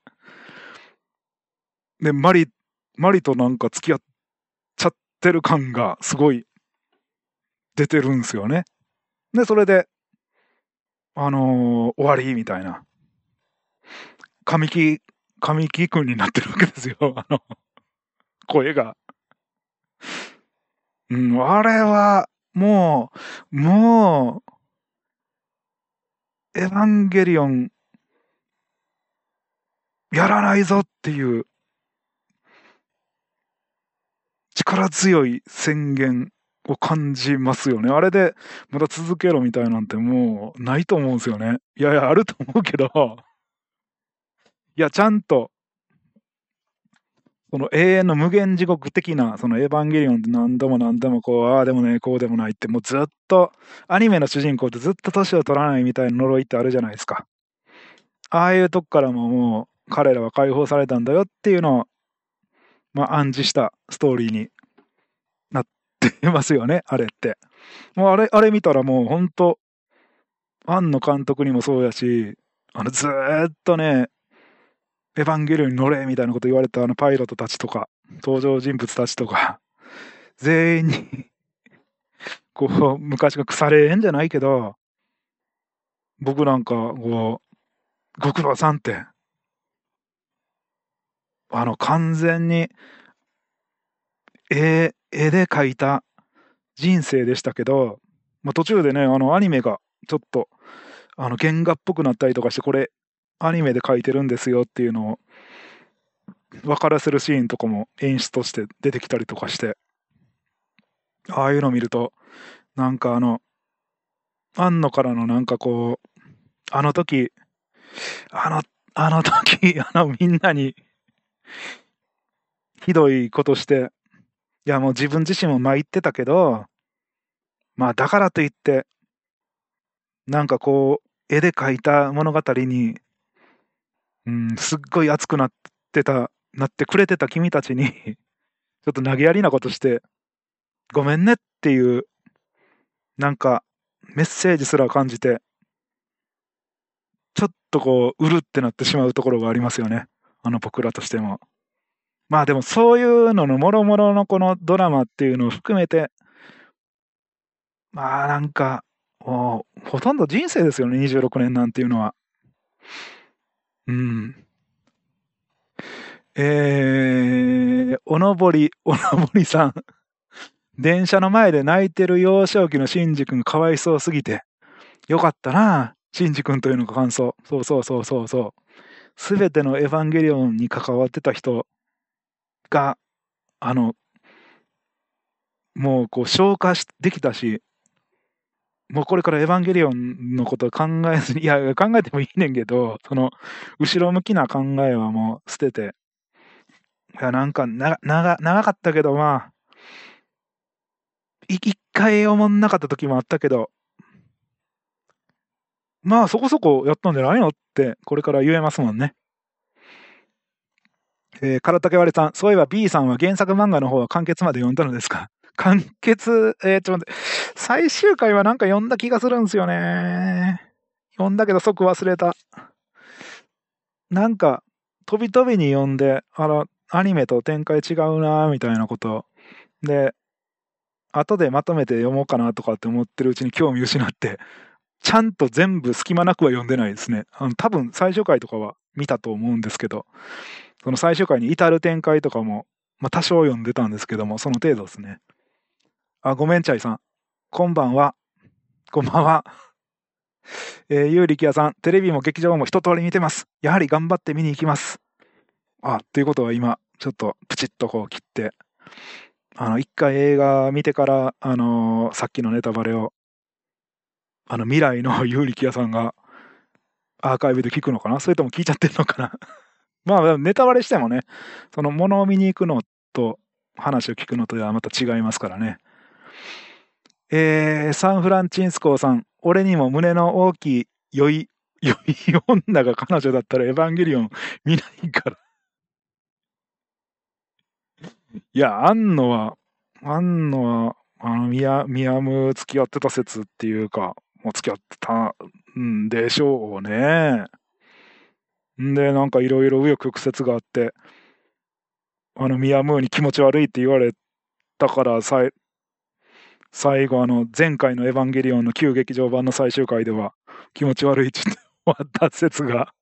Speaker 1: で、マリ、マリとなんか付き合っちゃってる感がすごい出てるんですよね。で、それで、あのー終わりみたいな。神木、神木くんになってるわけですよ。あの、声が。うん、あれは、もう、もう、エヴァンゲリオン、やらないぞっていう、力強い宣言を感じますよね。あれで、また続けろみたいなんてもう、ないと思うんですよね。いやいや、あると思うけど、いや、ちゃんと、その永遠の無限地獄的な、そのエヴァンゲリオンって何度も何度もこう、ああでもね、こうでもないって、もうずっと、アニメの主人公ってずっと年を取らないみたいな呪いってあるじゃないですか。ああいうとこからももう、彼らは解放されたんだよっていうのを、まあ、暗示したストーリーになってますよね、あれって。もうあれ、あれ見たらもう本当庵野監督にもそうやし、あの、ずっとね、エヴァンゲリオンに乗れみたいなこと言われたあのパイロットたちとか、登場人物たちとか、全員に、こう、昔が腐れ縁じゃないけど、僕なんか、こう、ご苦労さんって、あの、完全に、絵、絵で描いた人生でしたけど、まあ、途中でね、あの、アニメがちょっと、あの、原画っぽくなったりとかして、これ、アニメで描いてるんですよっていうのを分からせるシーンとかも演出として出てきたりとかして、ああいうの見ると、なんかあの、庵野からのなんかこう、あの時、あの、あの時、あのみんなに、ひどいことして、いやもう自分自身も参ってたけど、まあだからといって、なんかこう、絵で描いた物語に、うん、すっごい熱くなってた、なってくれてた君たちに、ちょっと投げやりなことして、ごめんねっていう、なんか、メッセージすら感じて、ちょっとこう、うるってなってしまうところがありますよね。あの僕らとしても。まあでもそういうののもろもろのこのドラマっていうのを含めて、まあなんか、もうほとんど人生ですよね、26年なんていうのは。うん。えー、おのぼり、おのぼりさん。電車の前で泣いてる幼少期のシンジ君がかわいそうすぎて。よかったな、シンジ君というのが感想。そうそうそうそうそう。すべてのエヴァンゲリオンに関わってた人が、あの、もうこう消化しできたし、もうこれからエヴァンゲリオンのことを考えずに、いや、考えてもいいねんけど、その、後ろ向きな考えはもう捨てて、いや、なんかな、長、長かったけど、まあ、一回思んなかった時もあったけど、まあそこそこやったんじゃないのって、これから言えますもんね。えー、唐竹割さん、そういえば B さんは原作漫画の方は完結まで読んだのですか？完結、えー、ちょっと待って、最終回はなんか読んだ気がするんですよね。読んだけど即忘れた。なんか、飛び飛びに読んで、あの、アニメと展開違うなみたいなこと。で、後でまとめて読もうかなとかって思ってるうちに興味失って、ちゃんと全部隙間なくは読んでないですね。あの多分最終回とかは見たと思うんですけど、その最終回に至る展開とかも、まあ多少読んでたんですけども、その程度ですね。あ、ごめんちゃいさん。こんばんは。こんばんは。えー、ゆうりきやさん、テレビも劇場も一通り見てます。やはり頑張って見に行きます。あ、ということは今、ちょっとプチッとこう切って、あの、一回映画見てから、あのーさっきのネタバレを、あの、未来の有力屋さんがアーカイブで聞くのかな？それとも聞いちゃってるのかな？まあ、ネタバレしてもね、その、物を見に行くのと話を聞くのとではまた違いますからね。えー、サンフランチンスコーさん、俺にも胸の大きい良い、良い女が彼女だったらエヴァンゲリオン 見ないから。いや、あんのは、あんのは、あの、ミヤ、ミヤム付き合ってた説っていうか、もう付き合ってたんでしょうね。んで、なんかいろいろ紆余曲折があって、あの、ミヤムーに気持ち悪いって言われたから、さい最後、あの、前回のエヴァンゲリオンの旧劇場版の最終回では、気持ち悪いって言って終わった説が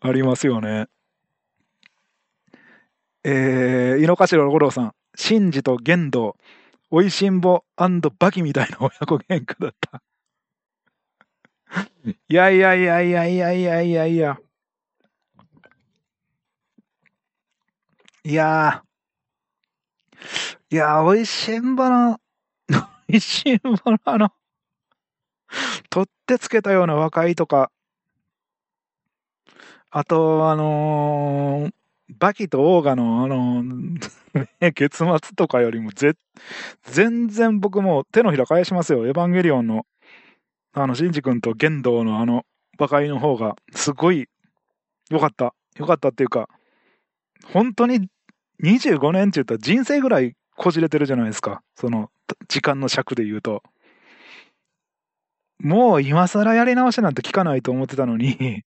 Speaker 1: ありますよね。えー、井の頭五郎さん、シンジと玄道、おいしんぼバキみたいな親子喧嘩だった。いやいやいやいやいやいやいやいや。いやー。いやー、おいしんぼの、おいしんぼのあの、取ってつけたような和解とか、あと、あのーバキとオーガの、あのー 結末とかよりもぜ、全然僕も手のひら返しますよ。エヴァンゲリオンの、あの、シンジ君と玄道のあの、和解の方が、すごい、良かった。良かったっていうか、本当に25年って言ったら人生ぐらいこじれてるじゃないですか。その、時間の尺で言うと。もう今更やり直しなんて聞かないと思ってたのに、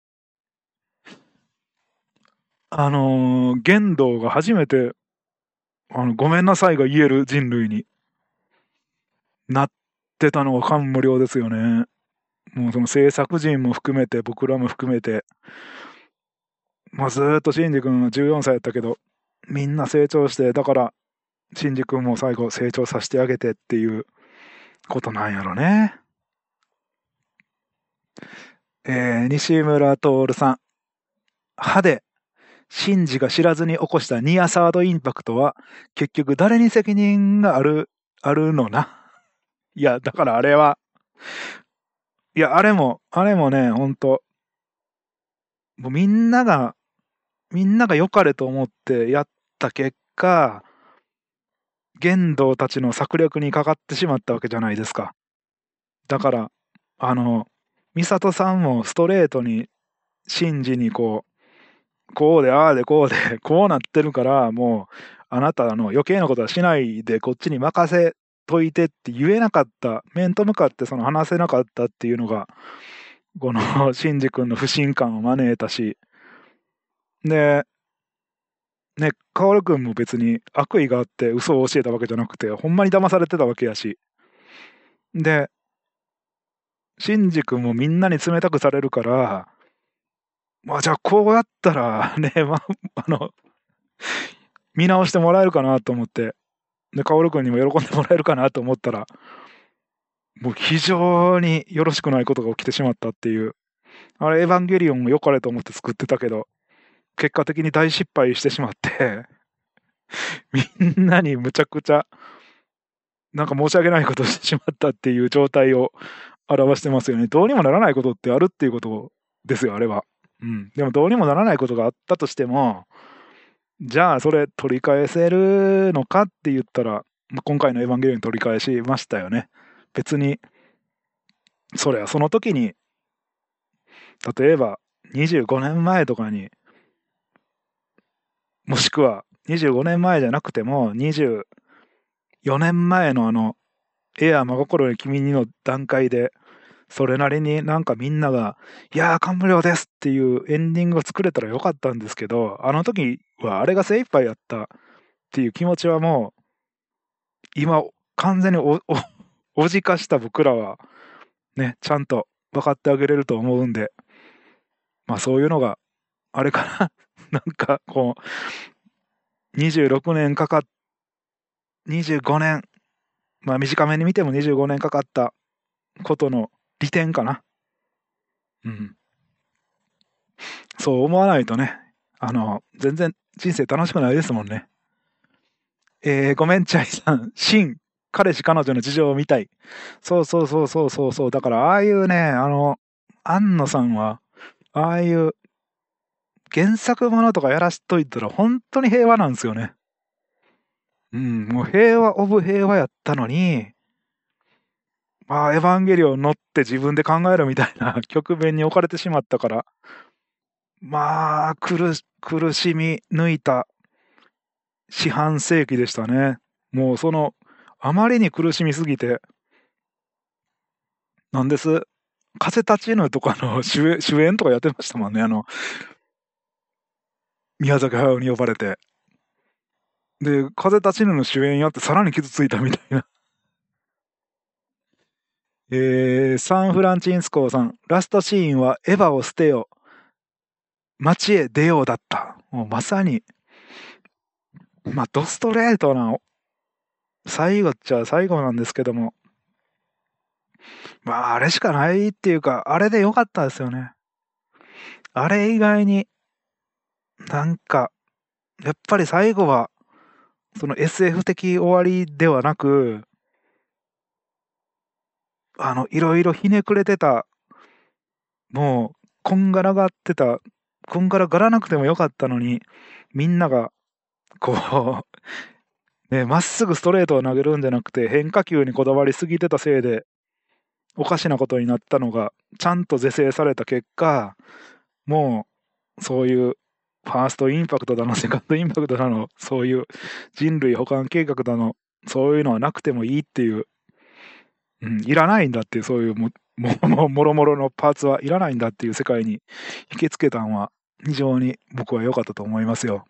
Speaker 1: あのー、玄道が初めて、あの、ごめんなさいが言える人類になってたのが感無量ですよね。もうその制作陣も含めて、僕らも含めて、まあずっとシンジ君は14歳やったけど、みんな成長して、だから、シンジ君も最後成長させてあげてっていうことなんやろね。えー、西村徹さん。歯で、シンジが知らずに起こしたニアサードインパクトは、結局誰に責任がある、あるのな？いや、だからあれは、いや、あれも、あれもね、ほんと、もうみんなが、みんなが良かれと思ってやった結果、玄道たちの策略にかかってしまったわけじゃないですか。だから、あの、美里さんもストレートに、シンジにこう、こうで、ああで、こうで、こうなってるから、もう、あなたの余計なことはしないで、こっちに任せといてって言えなかった、面と向かってその話せなかったっていうのが、この、シンジ君の不信感を招いたし、で、ね、カオル君も別に悪意があって嘘を教えたわけじゃなくて、ほんまに騙されてたわけやし。で、シンジ君もみんなに冷たくされるから、まあじゃあこうやったらね、まあ、あの、見直してもらえるかなと思って、で、カオル君にも喜んでもらえるかなと思ったら、もう非常によろしくないことが起きてしまったっていう。あれ、エヴァンゲリオンも良かれと思って作ってたけど、結果的に大失敗してしまって、みんなにむちゃくちゃ、なんか申し訳ないことをしてしまったっていう状態を表してますよね。どうにもならないことってあるっていうことですよ、あれは。うん。でもどうにもならないことがあったとしても、じゃあそれ取り返せるのかって言ったら、今回のエヴァンゲリオン取り返しましたよね。別に、それはその時に例えば25年前とかに、もしくは25年前じゃなくても24年前のあの、エア真心に君にの段階で、それなりになんかみんなが、いやー、感無量ですっていうエンディングを作れたらよかったんですけど、あの時はあれが精一杯やったっていう気持ちはもう、今、完全にお、お、おじかした僕らは、ね、ちゃんと分かってあげれると思うんで、まあそういうのが、あれかな。なんかこう、26年かかっ、25年、まあ短めに見ても25年かかったことの利点かな。うん。そう思わないとね、あの、全然人生楽しくないですもんね。えー、ごめんちゃいさん、シン、彼氏彼女の事情を見たい。そうそうそうそうそうそう。だからああいうね、あの、安野さんは、ああいう原作ものとかやらしといたら本当に平和なんですよね。うん、もう平和オブ平和やったのに、まあ、エヴァンゲリオン乗って自分で考えるみたいな 局面に置かれてしまったから、まあ、苦苦しみ抜いた四半世紀でしたね。もうその、あまりに苦しみすぎて、なんです。風立ちぬとかの主主演とかやってましたもんね。あの、宮崎駿に呼ばれて。で、風立ちぬの主演やってさらに傷ついたみたいな。えー、サンフランチンスコーさん、ラストシーンはエヴァを捨てよ。街へ出ようだった。もうまさに、まあ、ドストレートな最後っちゃ最後なんですけども、まあ、あれしかないっていうか、あれでよかったですよね。あれ以外に、なんか、やっぱり最後は、その SF 的終わりではなく、あの、いろいろひねくれてた、もう、こんがらがってた、こんがらがらなくてもよかったのに、みんなが、こう、ね、まっすぐストレートを投げるんじゃなくて、変化球にこだわりすぎてたせいで、おかしなことになったのが、ちゃんと是正された結果、もう、そういう、ファーストインパクトだの、セカンドインパクトだの、そういう人類保管計画だの、そういうのはなくてもいいっていううん、いらないんだっていう、そういうも、も、もろもろのパーツはいらないんだっていう世界に引きつけたのは、非常に僕は良かったと思いますよ。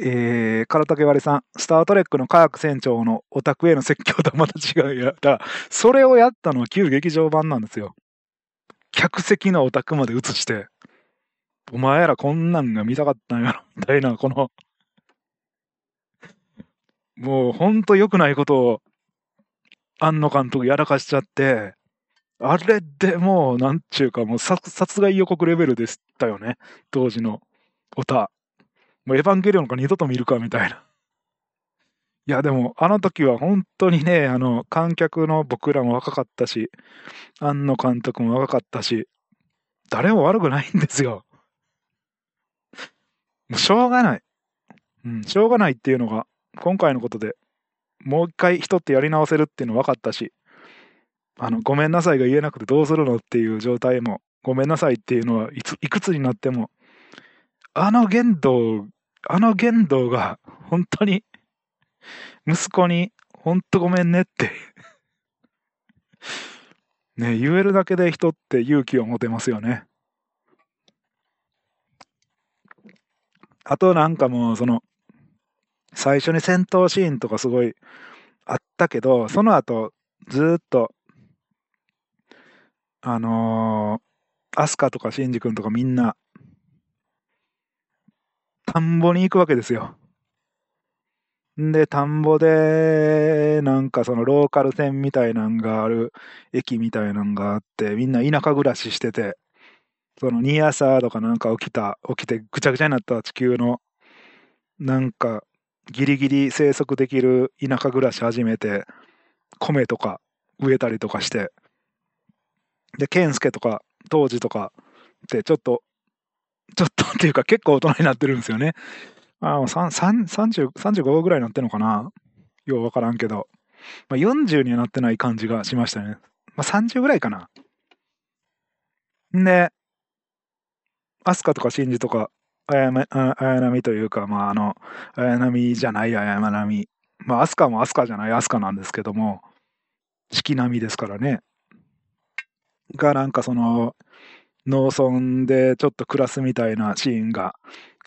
Speaker 1: えー、唐竹割さん、スター・トレックの科学船長のオタクへの説教とはまた違うや。だそれをやったのは旧劇場版なんですよ。客席のオタクまで映して、お前らこんなんが見たかったんやろ、みたいな、このもうほんと良くないことを庵野監督やらかしちゃって、あれでもう、なんちゅうか、もう殺害予告レベルでしたよね。当時のオタ。もうエヴァンゲリオンか二度と見るかみたいな。いや、でも、あの時は本当にね、あの、観客の僕らも若かったし、庵野監督も若かったし、誰も悪くないんですよ。もうしょうがない。うん、しょうがないっていうのが、今回のことでもう一回人ってやり直せるっていうの分かったし、あの、ごめんなさいが言えなくてどうするのっていう状態も、ごめんなさいっていうのはいつ、いくつになっても、あの言動、あの言動が本当に息子に本当ごめんねってね、言えるだけで人って勇気を持てますよね。あとなんかもうその最初に戦闘シーンとかすごいあったけど、その後、ずっと、あのー、アスカとかシンジ君とかみんな、田んぼに行くわけですよ。で、田んぼで、なんかそのローカル線みたいなんがある駅みたいなんがあって、みんな田舎暮らししてて、そのニアサーとかなんか起きた、起きてぐちゃぐちゃになった地球の、なんかギリギリ生息できる田舎暮らし始めて、米とか植えたりとかして、で、健介とか当時とかってちょっと、ちょっとっていうか結構大人になってるんですよね。あ30 35ぐらいになってんのかなようわからんけど。まあ、40にはなってない感じがしましたね。まあ、30ぐらいかな。んで、アスカとかシンジとか、綾波というか、まあ、あの、綾波じゃない綾波。まあ、アスカもアスカじゃないアスカなんですけども、四季並みですからね。が、なんかその、農村でちょっと暮らすみたいなシーンが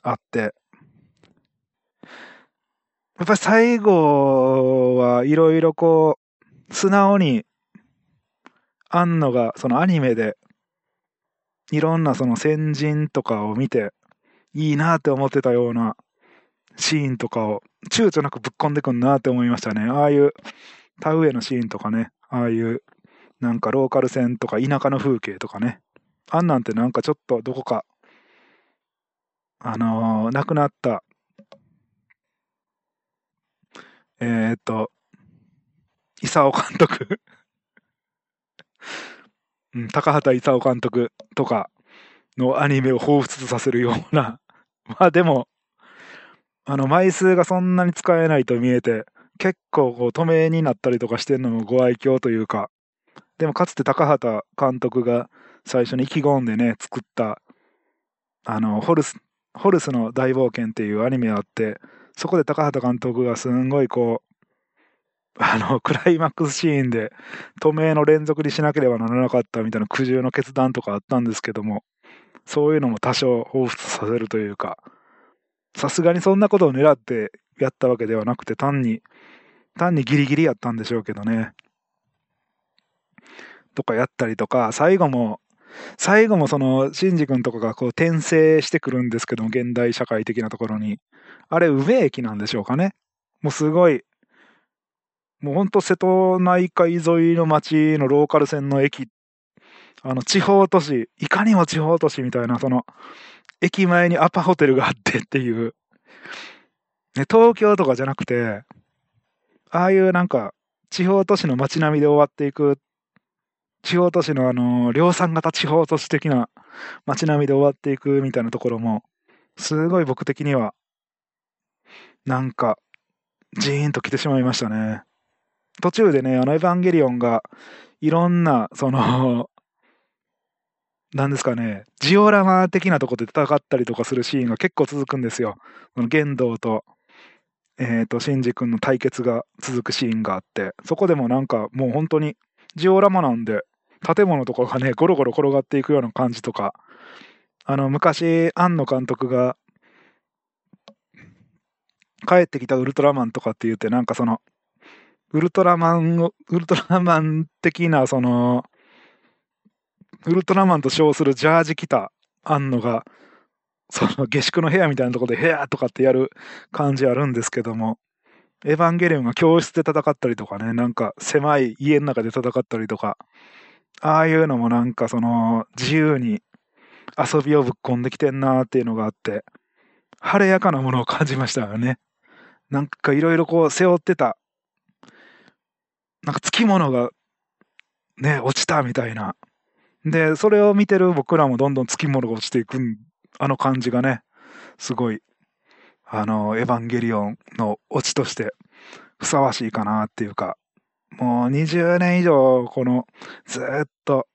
Speaker 1: あって、やっぱり最後はいろいろこう、素直に、庵野がそのアニメで、いろんなその先人とかを見て、いいなって思ってたようなシーンとかを、躊躇なくぶっ込んでくんなって思いましたね。ああいう田植えのシーンとかね、ああいうなんかローカル線とか田舎の風景とかね。あんなんてなんかちょっとどこか、あのー、亡くなった、えー、っと、勲監督うん、高畑勲監督とかのアニメを彷彿とさせるような。まあでも、あの、枚数がそんなに使えないと見えて、結構こう、止めになったりとかしてるのもご愛嬌というか、でもかつて高畑監督が最初に意気込んでね、作った、あの、ホルス、ホルスの大冒険っていうアニメがあって、そこで高畑監督がすんごいこう、あの、クライマックスシーンで、透明の連続にしなければならなかったみたいな苦渋の決断とかあったんですけども、そういうのも多少彷彿させるというか、さすがにそんなことを狙ってやったわけではなくて、単に、単にギリギリやったんでしょうけどね。とかやったりとか、最後も、最後もその、シンジ君とかがこう転生してくるんですけども、現代社会的なところに。あれ、宇部駅なんでしょうかね。もうすごい、もうほんと瀬戸内海沿いの街のローカル線の駅、あの、地方都市、いかにも地方都市みたいな、その、駅前にアパホテルがあってっていう、ね、東京とかじゃなくて、ああいうなんか、地方都市の街並みで終わっていく地方都市のあの、量産型地方都市的な街並みで終わっていくみたいなところも、すごい僕的には、なんか、ジーンと来てしまいましたね。途中でね、あの、エヴァンゲリオンが、いろんな、その、なんですかね、ジオラマ的なとこで戦ったりとかするシーンが結構続くんですよ。この玄道と、えっ、ー、と、シンジ君の対決が続くシーンがあって、そこでもなんかもう本当にジオラマなんで、建物とかがね、ゴロゴロ転がっていくような感じとか、あの、昔、庵野監督が、帰ってきたウルトラマンとかって言って、なんかその、ウルトラマンを、ウルトラマン的な、その、ウルトラマンと称するジャージ着た庵野が、その下宿の部屋みたいなところで、部屋とかってやる感じあるんですけども、エヴァンゲリオンが教室で戦ったりとかね、なんか狭い家の中で戦ったりとか、ああいうのもなんかその自由に遊びをぶっ込んできてんなーっていうのがあって、晴れやかなものを感じましたよね。なんかいろいろこう背負ってた、なんかつきものがね、落ちたみたいな。で、それを見てる僕らもどんどんつきものが落ちていくあの感じがね、すごい、あの、エヴァンゲリオンのオチとしてふさわしいかなっていうか、もう20年以上、この、ずっと、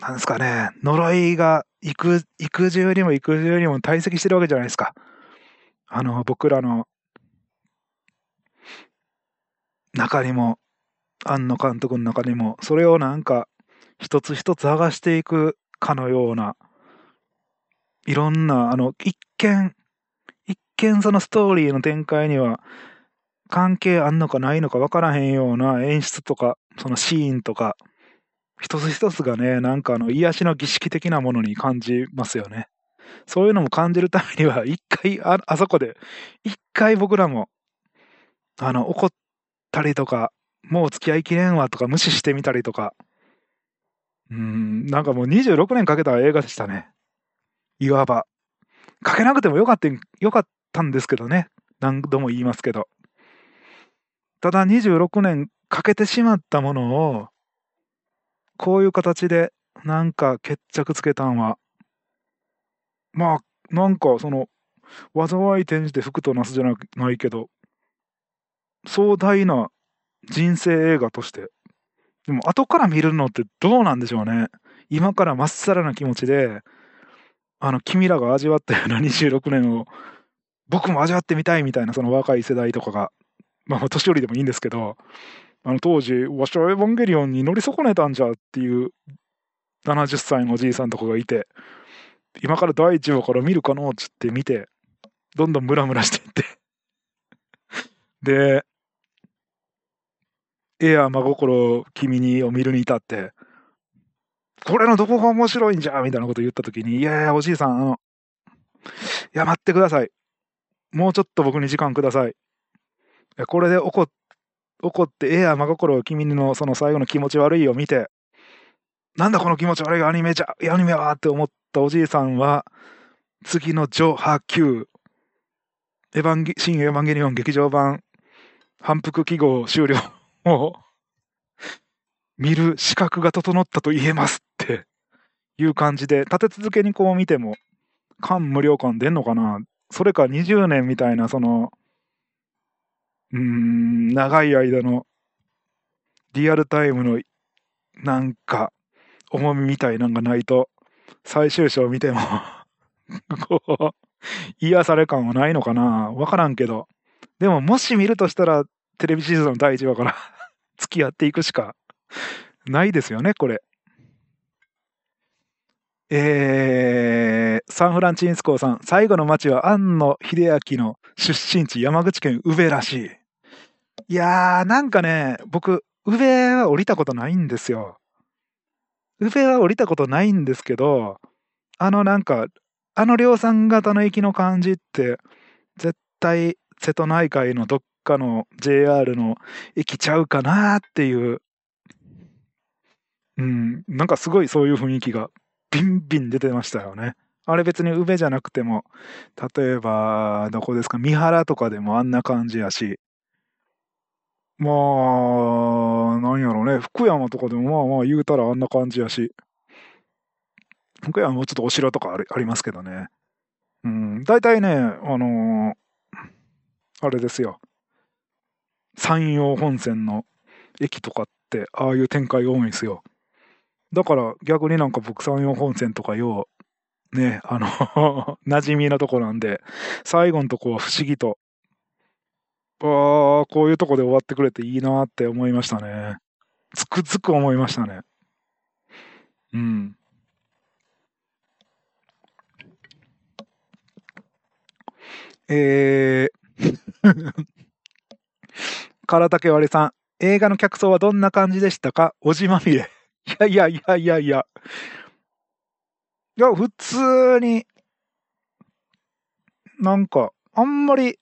Speaker 1: なんですかね、呪いが幾、幾重にも幾重にも堆積してるわけじゃないですか。あの、僕らの中にも、庵野監督の中にも、それをなんか、一つ一つ剥がしていくかのような、いろんな、あの、一見、一見そのストーリーの展開には、関係あんのかないのか分からへんような演出とか、そのシーンとか、一つ一つがね、なんかあの、癒しの儀式的なものに感じますよね。そういうのも感じるためには、一回あ、あそこで、一回僕らも、あの、怒ってたりとか、もう付き合いきれんわとか無視してみたりとか、うん、なんかもう26年かけた映画でしたね。いわば。かけなくてもよかった、よかったんですけどね。何度も言いますけど。ただ26年かけてしまったものを、こういう形でなんか決着つけたんは、まあ、なんかその、災い転じて福となすじゃないけど、壮大な人生映画として、でも後から見るのってどうなんでしょうね。今からまっさらな気持ちで、あの、君らが味わったような26年を、僕も味わってみたいみたいな、その若い世代とかが、まあ、年寄りでもいいんですけど、あの、当時、わしはエヴァンゲリオンに乗り損ねたんじゃっていう70歳のおじいさんとかがいて、今から第1話から見るかのっつって見て、どんどんムラムラしていって。で、エア真心君にを見るに至って、これのどこが面白いんじゃみたいなこと言ったときに、いやいや、おじいさん、あの、いや、待ってください。もうちょっと僕に時間ください。いこれで怒怒って、エア真心君のその最後の気持ち悪いを見て、なんだこの気持ち悪いアニメじゃ、アニメはって思ったおじいさんは、次のジョ・ハ・キュー、エヴァンゲ、新エヴァンゲリオン劇場版、反復記号終了を見る資格が整ったと言えますっていう感じで、立て続けにこう見ても、感無量感出んのかな。それか20年みたいな、その、うん、長い間のリアルタイムのなんか重みみたいなんがないと、最終章見ても こう、癒され感はないのかな。わからんけど。でももし見るとしたら、テレビシーズンの第1話から付き合っていくしかないですよね、これ。えー、サンフランチンスコーさん、最後の町は庵野秀明の出身地、山口県宇部らしい。いやー、なんかね、僕、宇部は降りたことないんですよ。宇部は降りたことないんですけど、あのなんか、あの量産型の駅の感じって、絶対瀬戸内海のどっかの JR の駅ちゃうかなっていう、うん、なんかすごいそういう雰囲気がビンビン出てましたよね。あれ別に宇部じゃなくても、例えば、どこですか、三原とかでもあんな感じやし、まあ、なんやろうね、福山とかでもまあまあ言うたらあんな感じやし、福山もちょっとお城とかありますけどね。うん、大体ね、あのー、あれですよ。山陽本線の駅とかって、ああいう展開多いんですよ。だから逆になんか僕山陽本線とかよう、ね、あの 馴染みのとこなんで、最後のとこは不思議と、ああ、こういうとこで終わってくれていいなって思いましたね。つくづく思いましたね。うん。えー 唐竹割さん、映画の客層はどんな感じでしたか？おじまみれ。いやいやいやいやいや。いや、普通に、なんか、あんまり、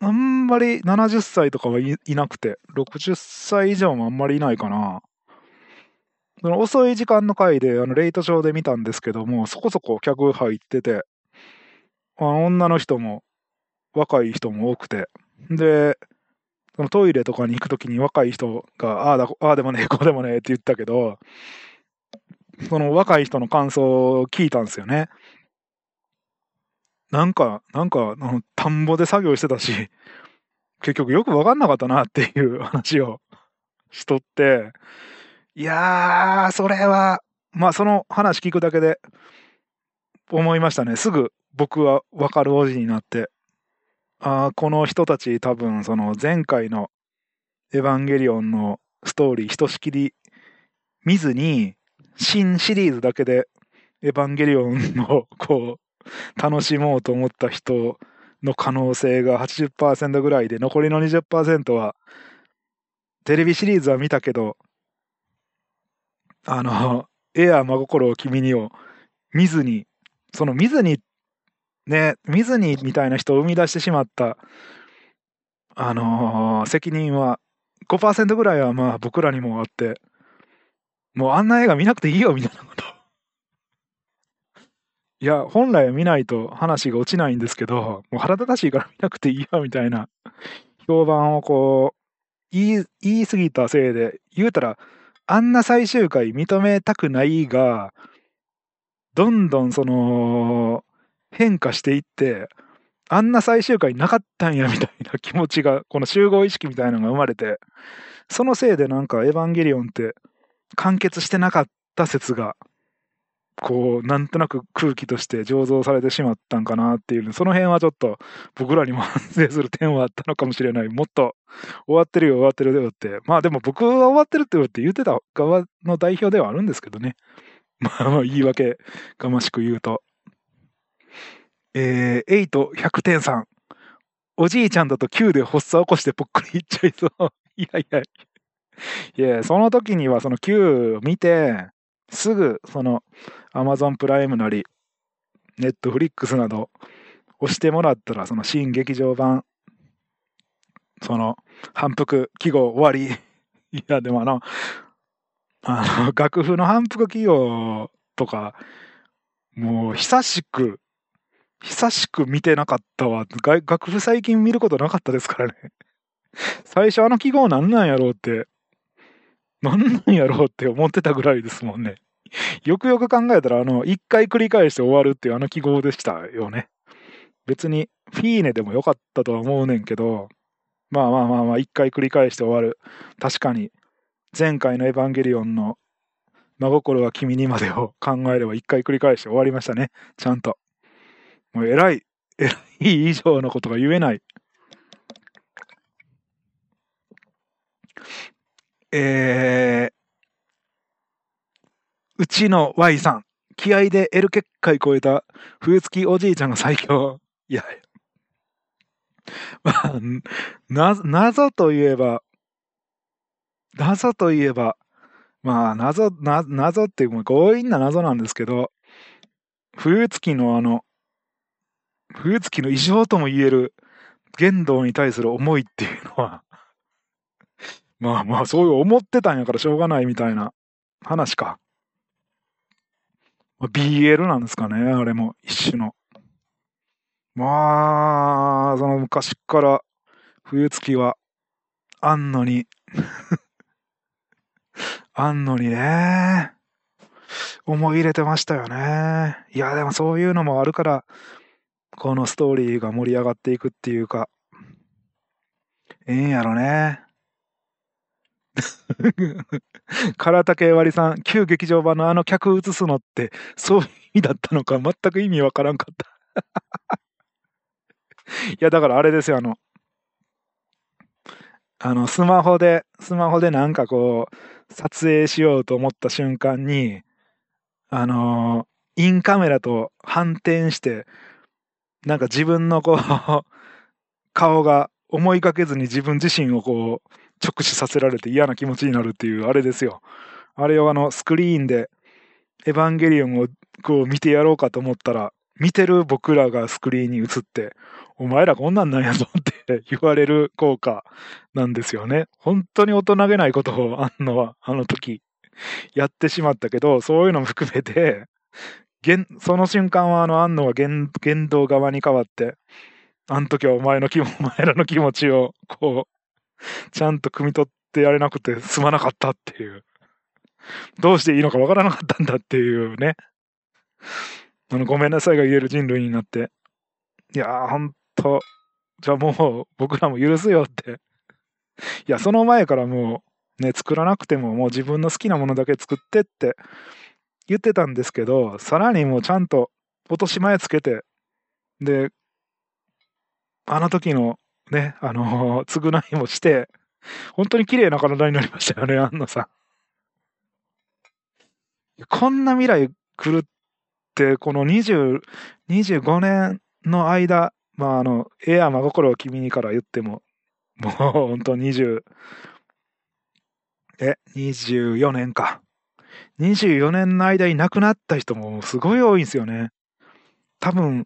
Speaker 1: あんまり70歳とかはいなくて、60歳以上もあんまりいないかな。その遅い時間の回で、あの、レイトショーで見たんですけども、そこそこ客入ってて、あ女の人も、若い人も多くて、で、そのトイレとかに行くときに若い人が、ああだ、ああでもねえ、こうでもねえって言ったけど、その若い人の感想を聞いたんですよね。なんか、なんか、あの田んぼで作業してたし、結局よく分かんなかったなっていう話を しとって、いやー、それは、まあその話聞くだけで思いましたね。すぐ僕は分かるおじになって。あこの人たち多分その前回のエヴァンゲリオンのストーリーひとしきり見ずに新シリーズだけでエヴァンゲリオンのこう楽しもうと思った人の可能性が80%ぐらいで残りの20%はテレビシリーズは見たけどあのエア真心を君にを見ずにその見ずにね、見ずにみたいな人を生み出してしまった、あのー、責任は5%ぐらいはまあ僕らにもあって、もうあんな映画見なくていいよみたいなこと。いや、本来は見ないと話が落ちないんですけど、もう腹立たしいから見なくていいよみたいな。評判をこう、言い、言い過ぎたせいで、言うたら、あんな最終回認めたくないが、どんどんその、変化していって、あんな最終回なかったんやみたいな気持ちが、この集合意識みたいなのが生まれて、そのせいでなんかエヴァンゲリオンって完結してなかった説がこう、なんとなく空気として醸造されてしまったんかなっていう、その辺はちょっと僕らにも反省する点はあったのかもしれない。もっと終わってるよ、終わってるよって。まあでも僕は終わってるって言ってた側の代表ではあるんですけどね。まあまあ言い訳がましく言うと。えー、8、100点さん。おじいちゃんだと9で発作起こしてぽっくりいっちゃいそう。いやいや。いや、その時にはその9を見て、すぐその Amazon プライムなり、Netflix など押してもらったら、その新劇場版、その反復記号終わり。いや、でもあの、あの、楽譜の反復記号とか、もう久しく、久しく見てなかったわ。楽譜最近見ることなかったですからね。最初あの記号なんなんやろうって、なんなんやろうって思ってたぐらいですもんね。よくよく考えたら、あの、一回繰り返して終わるっていうあの記号でしたよね。別に、フィーネでもよかったとは思うねんけど、まあまあまあまあ、一回繰り返して終わる。確かに、前回のエヴァンゲリオンの真心は君にまでを考えれば一回繰り返して終わりましたね。ちゃんと。もう偉い、偉い以上のことが言えない。えー、うちの Y さん、気合で L 結界超えた冬月おじいちゃんが最強。いや、まあ、な、謎といえば、謎といえば、まあ、謎、な謎っていう強引な謎なんですけど、冬月のあの、冬月の異常とも言える言動に対する思いっていうのは、まあまあ、そういう思ってたんやからしょうがないみたいな話か。BL なんですかね、あれも一種の。まあ、その昔から冬月はあんのにあんのにね、思い入れてましたよね。いや、でもそういうのもあるから、このストーリーが盛り上がっていくっていうか、ええんやろね。唐竹割さん、旧劇場版のあの客映すのって、そういう意味だったのか、全く意味わからんかった いや、だからあれですよ、あの、あの、スマホで、スマホでなんかこう、撮影しようと思った瞬間に、あのインカメラと反転して、なんか自分のこう、顔が思いがけずに自分自身をこう、直視させられて嫌な気持ちになるっていう、あれですよ。あれをあの、スクリーンで、エヴァンゲリオンをこう見てやろうかと思ったら、見てる僕らがスクリーンに映って、お前らこんなんなんやぞって 言われる効果なんですよね。本当に大人げないことをあんのは、あの時、やってしまったけど、そういうのも含めて、その瞬間はあの、安野は言言動側に変わって、あの時はお前の気もお前らの気持ちを、こう、ちゃんと汲み取ってやれなくてすまなかったっていう。どうしていいのかわからなかったんだっていうね。あの、ごめんなさいが言える人類になって。いやー、ほんと、じゃあもう僕らも許すよって。いや、その前からもうね、作らなくてももう自分の好きなものだけ作ってって言ってたんですけど、さらにもうちゃんと落とし前つけて、で、あの時のね、あのー、償いもして、本当に綺麗な体になりましたよね、安野さん。こんな未来来るって、この20、25年の間、まあ、あの、えや真心を君にから言っても、もう本当20、え、24年か。24年の間に亡くなった人もすごい多いんですよね。多分、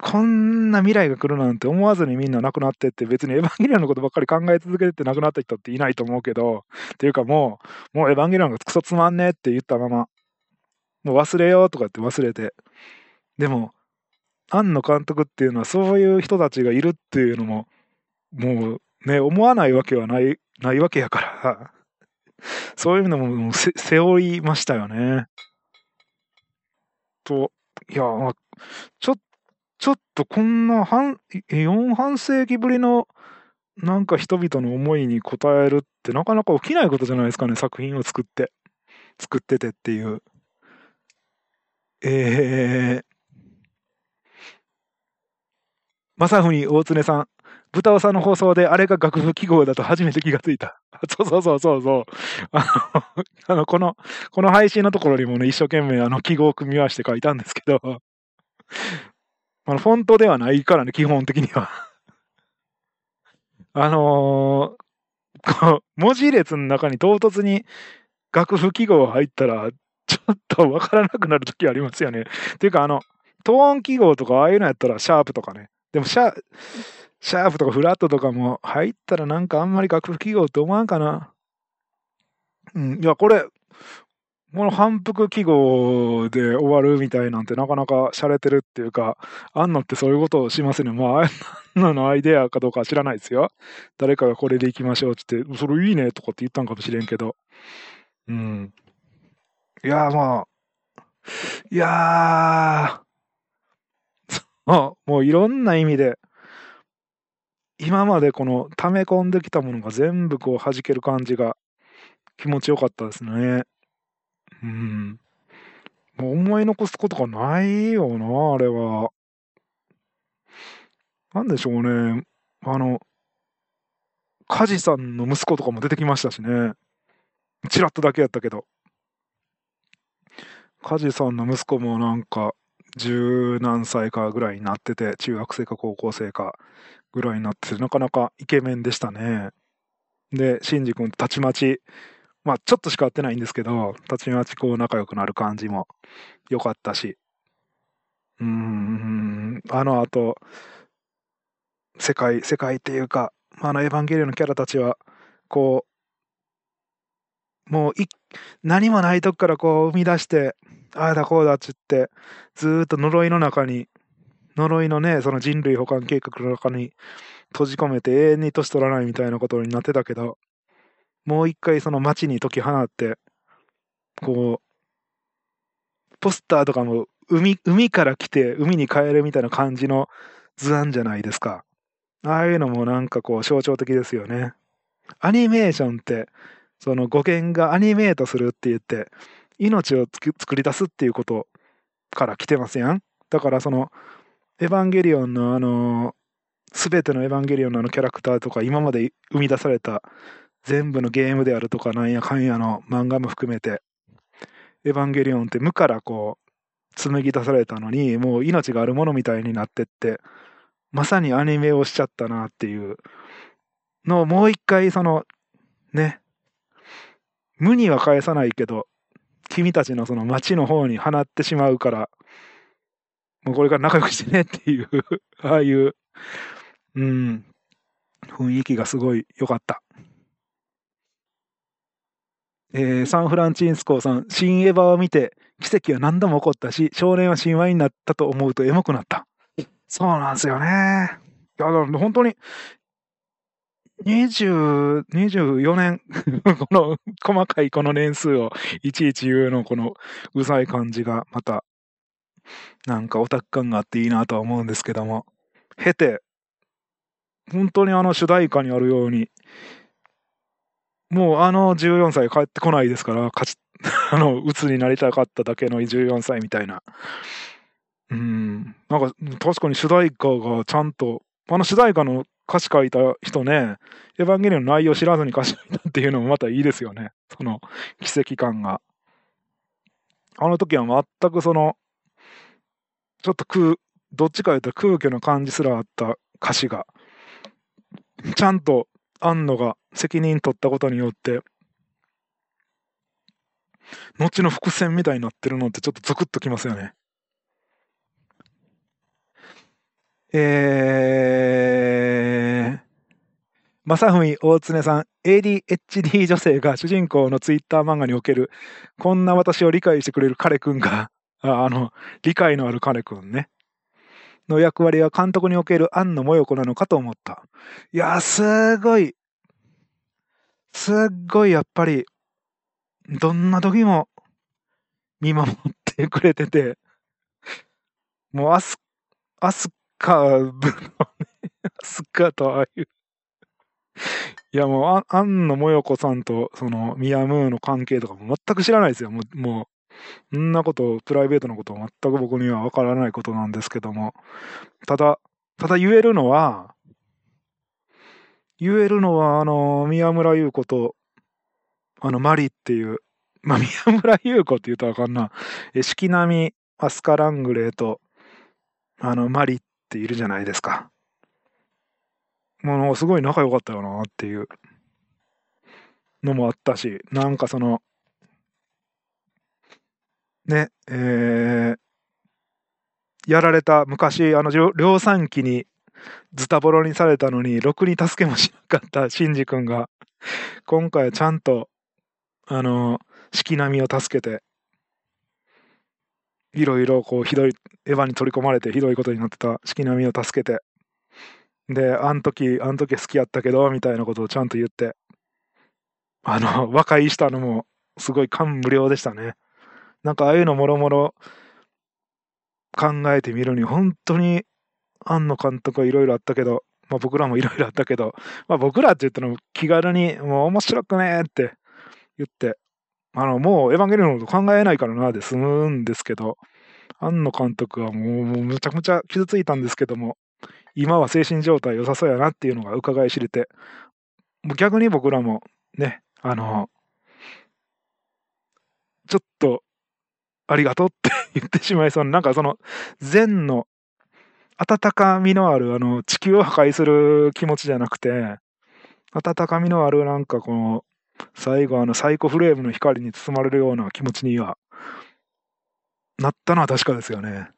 Speaker 1: こんな未来が来るなんて思わずにみんな亡くなってって別にエヴァンゲリオンのことばっかり考え続けてて亡くなった人っていないと思うけど、っていうかもう、もうエヴァンゲリオンがクソつまんねえって言ったまま、もう忘れようとかって忘れて。でも、庵野監督っていうのはそういう人たちがいるっていうのも、もうね、思わないわけはない、ないわけやから そういうのも背負いましたよね。と、いや、ちょちょっとこんな半、4半世紀ぶりのなんか人々の思いに応えるってなかなか起きないことじゃないですかね、作品を作って。作っててっていう。えー、正文大常さん、豚尾さんの放送であれが楽譜記号だと初めて気がついた。そうそうそうそうそう。あの、あのこの、この配信のところにもね、一生懸命あの記号を組み合わせて書いたんですけど、あの、フォントではないからね、基本的には。あのー、こう、文字列の中に唐突に楽譜記号入ったら、ちょっとわからなくなるときありますよね。っていうか、あの、トーン記号とかああいうのやったら、シャープとかね。でもシャ、シャープとかフラットとかも入ったらなんかあんまり楽譜記号って思わんかな。うん、いや、これ、この反復記号で終わるみたいなんてなかなか洒落てるっていうか、あんのってそういうことをしますね。まあ、あんなのアイデアかどうか知らないですよ。誰かがこれでいきましょうって言って、それいいねとかって言ったんかもしれんけど。うん。いやまあ、いやー、もういろんな意味で、今までこの溜め込んできたものが全部こう弾ける感じが気持ちよかったですね。うん。もう思い残すことがないよな、あれは。なんでしょうね。あの、梶さんの息子とかも出てきましたしね。ちらっとだけやったけど。梶さんの息子もなんか、十何歳かぐらいになってて、中学生か高校生かぐらいになってて、なかなかイケメンでしたね。で、シンジ君とたちまち、まあちょっとしか会ってないんですけど、たちまちこう仲良くなる感じも良かったし、うーん、あの後、世界、世界っていうか、あのエヴァンゲリオンのキャラたちは、こう、もうい、何もないとこからこう生み出して、ああだこうだっつって、ずっと呪いの中に、呪いのね、その人類保管計画の中に閉じ込めて永遠に年取らないみたいなことになってたけど、もう一回その街に解き放って、こう、ポスターとかも海、海から来て海に帰るみたいな感じの図案じゃないですか。ああいうのもなんかこう象徴的ですよね。アニメーションって、その語源がアニメートするって言って、命を作り出すっていうことから来てますやん。だからその、エヴァンゲリオンのあの、すべてのエヴァンゲリオンのあのキャラクターとか、今まで生み出された全部のゲームであるとか、なんやかんやの漫画も含めて、エヴァンゲリオンって無からこう、紡ぎ出されたのに、もう命があるものみたいになってって、まさにアニメをしちゃったなっていうのをもう一回その、ね、無には返さないけど、君たちのその街の方に放ってしまうから、もうこれから仲良くしてねっていう ああいう、うん、雰囲気がすごい良かった。えー、サンフランチンスコーさん、新エヴァを見て、奇跡は何度も起こったし、少年は神話になったと思うとエモくなった。そうなんですよね。いや、本当に、20、24年 この細かいこの年数をいちいち言うのこのうざい感じがまたなんかオタク感があっていいなとは思うんですけども、経て、本当にあの主題歌にあるように、もうあの14歳帰ってこないですから、勝ち、あの、鬱になりたかっただけの14歳みたいな。うん、なんか確かに主題歌がちゃんと、あの主題歌の歌詞書いた人ね、エヴァンゲリオンの内容知らずに歌詞書いたっていうのもまたいいですよね。その奇跡感が。あの時は全くその、ちょっと空、どっちか言うと空虚な感じすらあった歌詞が、ちゃんと庵野が責任取ったことによって、後の伏線みたいになってるのってちょっとゾクッときますよね。えー、正文大常さん、ADHD 女性が主人公のツイッター漫画における、こんな私を理解してくれる彼くんが、あの、理解のある彼くんね。の役割は監督における庵野もよこなのかと思った。いや、すごい、すっごいやっぱり、どんな時も見守ってくれてて、もうアス、アスカーブのね、スカとああいう。いやもう、あ庵野もよこさんと、その、ミヤムーの関係とかも全く知らないですよ。もう、もそんなこと、プライベートのこと全く僕にはわからないことなんですけども、ただ、ただ言えるのは、言えるのは、あの、宮村優子と、あの、マリっていう、まあ、宮村優子って言うとわかんな。え、四季並みアスカ・ラングレーと、あの、マリっているじゃないですか。もう、すごい仲良かったよなっていうのもあったし、なんかその、ね、えー、やられた昔、あの、量産機にズタボロにされたのに、ろくに助けもしなかったシンジ君が、今回ちゃんと、あの、四季並みを助けて、いろいろこう、ひどい、エヴァに取り込まれてひどいことになってた四季並みを助けて、で、あん時、あん時好きやったけど、みたいなことをちゃんと言って、あの、和解したのも、すごい感無量でしたね。なんかああいうのもろもろ考えてみるに、本当に庵野監督はいろいろあったけど、まあ僕らもいろいろあったけど、まあ僕らって言ったのも気軽に、もう面白くねって言って、あの、もうエヴァンゲリオンのこと考えないからなで済むんですけど、庵野監督はもうむちゃくちゃ傷ついたんですけども、今は精神状態良さそうやなっていうのが伺い知れて、もう逆に僕らもね、あの、ちょっとありがとうって言ってしまいそうな、なんかその、善の、温かみのある、あの、地球を破壊する気持ちじゃなくて、温かみのある、なんかこの、最後あの、サイコフレームの光に包まれるような気持ちには、なったのは確かですよね。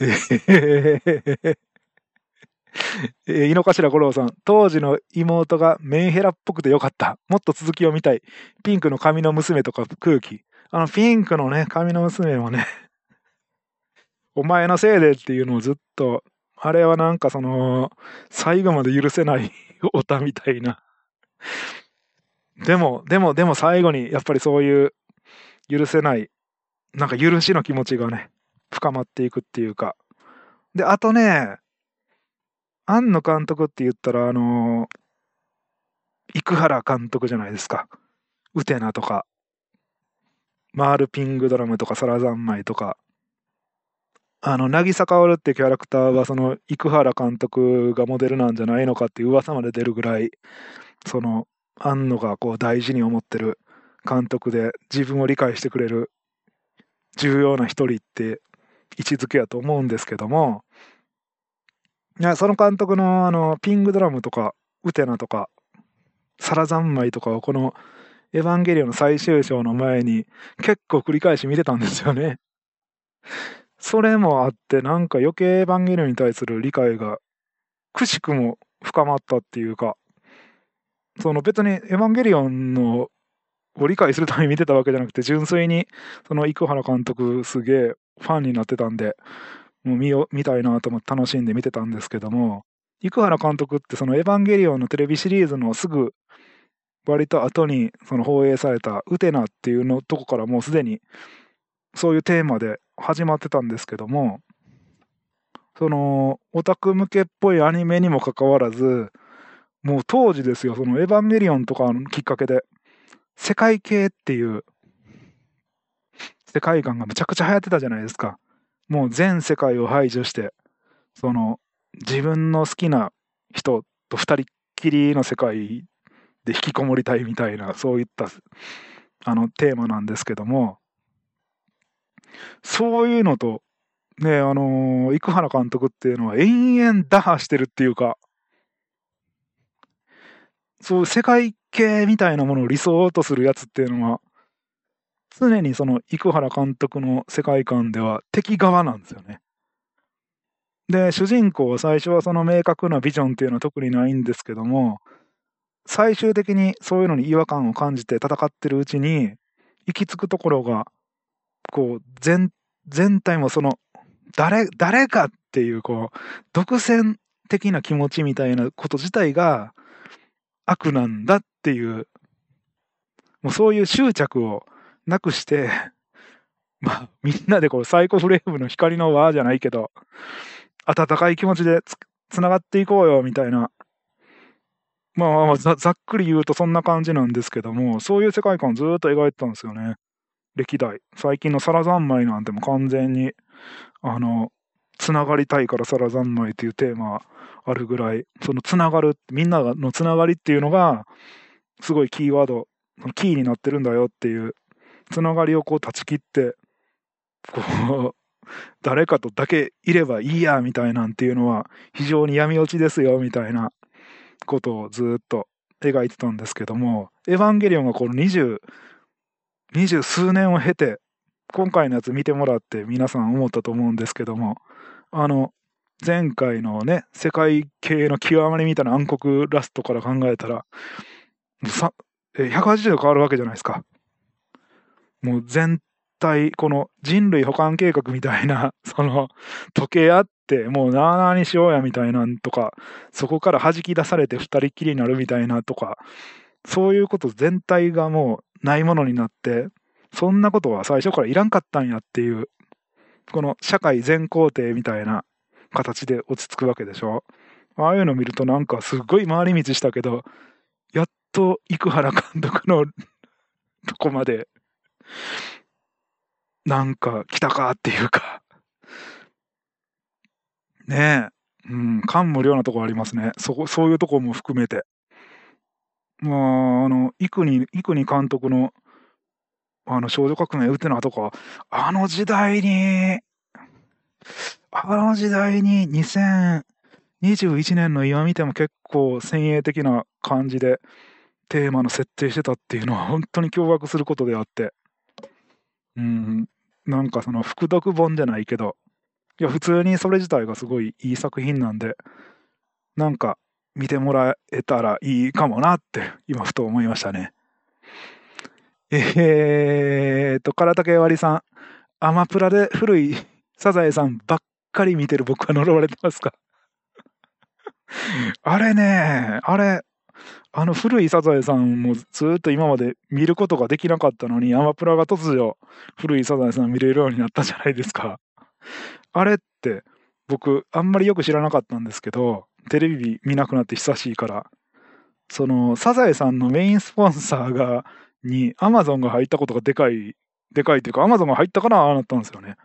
Speaker 1: えー、えー、井の頭五郎さん、当時の妹がメンヘラっぽくてよかった。もっと続きを見たい。ピンクの髪の娘とか空気。あの、ピンクのね、髪の娘もね、お前のせいでっていうのをずっと、あれはなんかその、最後まで許せない オタみたいな。でも、でも、でも最後にやっぱりそういう許せない、なんか許しの気持ちがね、深まっていくっていうか。で、あとね、庵野監督って言ったら、あのー、生原監督じゃないですか。ウテナとか、マールピングドラムとか、サラザンマイとか、あの、渚薫ってキャラクターは、その、生原監督がモデルなんじゃないのかっていう噂まで出るぐらい、その、庵野がこう大事に思ってる監督で、自分を理解してくれる重要な一人って位置づけやと思うんですけども、いや、その監督のあの、ピングドラムとか、ウテナとか、サラザンマイとかをこの、エヴァンゲリオンの最終章の前に結構繰り返し見てたんですよね。それもあって、なんか余計エヴァンゲリオンに対する理解が、くしくも深まったっていうか、その別にエヴァンゲリオンのを理解するために見てたわけじゃなくて、純粋に、その生原監督すげえファンになってたんで、もう見よ見たいなと思って楽しんで見てたんですけども、生原監督ってそのエヴァンゲリオンのテレビシリーズのすぐ割と後にその放映されたウテナっていうのとこからもうすでにそういうテーマで始まってたんですけども、そのオタク向けっぽいアニメにもかかわらず、もう当時ですよ、そのエヴァンゲリオンとかのきっかけで、世界系っていう世界観がむちゃくちゃ流行ってたじゃないですか。もう全世界を排除して、その自分の好きな人と二人っきりの世界で引きこもりたいみたいな、そういったあのテーマなんですけども、そういうのと、ね、あの生原監督っていうのは延々打破してるっていうか、そう世界系みたいなものを理想とするやつっていうのは、常にその生原監督の世界観では敵側なんですよね。で、主人公は最初はその明確なビジョンっていうのは特にないんですけども、最終的にそういうのに違和感を感じて戦ってるうちに、行き着くところが、こう、全、全体もその、誰、誰かっていう、こう、独占的な気持ちみたいなこと自体が悪なんだっていう、もうそういう執着をなくして、まあ、みんなでこう、サイコフレームの光の輪じゃないけど、温かい気持ちでつ、つながっていこうよ、みたいな。まあまあざざっくり言うとそんな感じなんですけども、そういう世界観をずっと描いてたんですよね。歴代。最近のサラ三昧なんても完全に、あの、つながりたいからサラ三昧っていうテーマあるぐらい、そのつながる、みんなのつながりっていうのが、すごいキーワード、キーになってるんだよっていう、つながりをこう断ち切って、こう、誰かとだけいればいいやみたいなんていうのは非常に闇落ちですよみたいなことをずっと描いてたんですけども、エヴァンゲリオンがこの20、二十数年を経て、今回のやつ見てもらって皆さん思ったと思うんですけども、あの、前回のね、世界系の極まりみたいな暗黒ラストから考えたら、180度変わるわけじゃないですか。もう全体、この人類保管計画みたいな、その、時計あって、もうなあなあにしようやみたいなんとか、そこから弾き出されて二人きりになるみたいなとか、そういうこと全体がもうないものになって、そんなことは最初からいらんかったんやっていう、この社会全肯定みたいな形で落ち着くわけでしょ。ああいうの見るとなんかすっごい回り道したけど、やっと生原監督のとこまでなんか来たかっていうかねえ、うん、感無量なとこありますね。そ、そういうとこも含めて。まあ、あの、幾国、幾国監督の、あの、少女革命ウテナとか、あの時代に、あの時代に2021年の今見ても結構先鋭的な感じでテーマの設定してたっていうのは本当に驚愕することであって、うん、なんかその副読本じゃないけど、いや、普通にそれ自体がすごいいい作品なんで、なんか見てもらえたらいいかもなって今ふと思いましたね。えーと、唐竹割さん、アマプラで古いサザエさんばっかり見てる僕は呪われてますか？あれね、あれ、あの古いサザエさんもずっと今まで見ることができなかったのに、アマプラが突如古いサザエさん見れるようになったじゃないですか。あれって僕あんまりよく知らなかったんですけど、テレビ見なくなって久しいから、そのサザエさんのメインスポンサーが、にアマゾンが入ったことがでかい、でかいというか、アマゾンが入ったからああなったんですよね。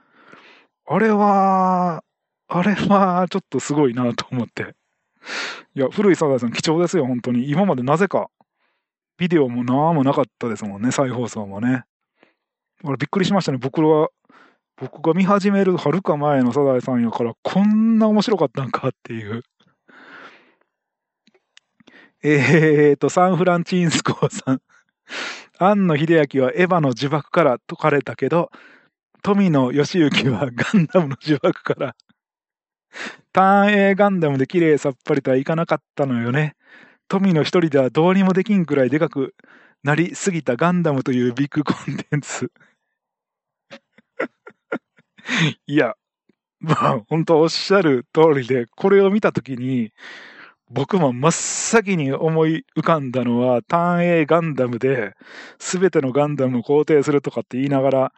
Speaker 1: あれは、あれはちょっとすごいなと思って。いや、古いサザエさん貴重ですよ、本当に。今までなぜか、ビデオもなんもなかったですもんね、再放送もね。俺びっくりしましたね。僕は、僕が見始めるはるか前のサザエさんやから、こんな面白かったんかっていう。えーと、サンフランチンスコーさん。庵野秀明はエヴァの呪縛から解かれたけど、富野義行はガンダムの呪縛からターン A ガンダムで綺麗さっぱりとはいかなかったのよね。富野一人ではどうにもできんくらいでかくなりすぎたガンダムというビッグコンテンツ。いや、まあ、本当おっしゃる通りで、これを見たときに、僕も真っ先に思い浮かんだのは、ターン A ガンダムで、すべてのガンダムを肯定するとかって言いながら、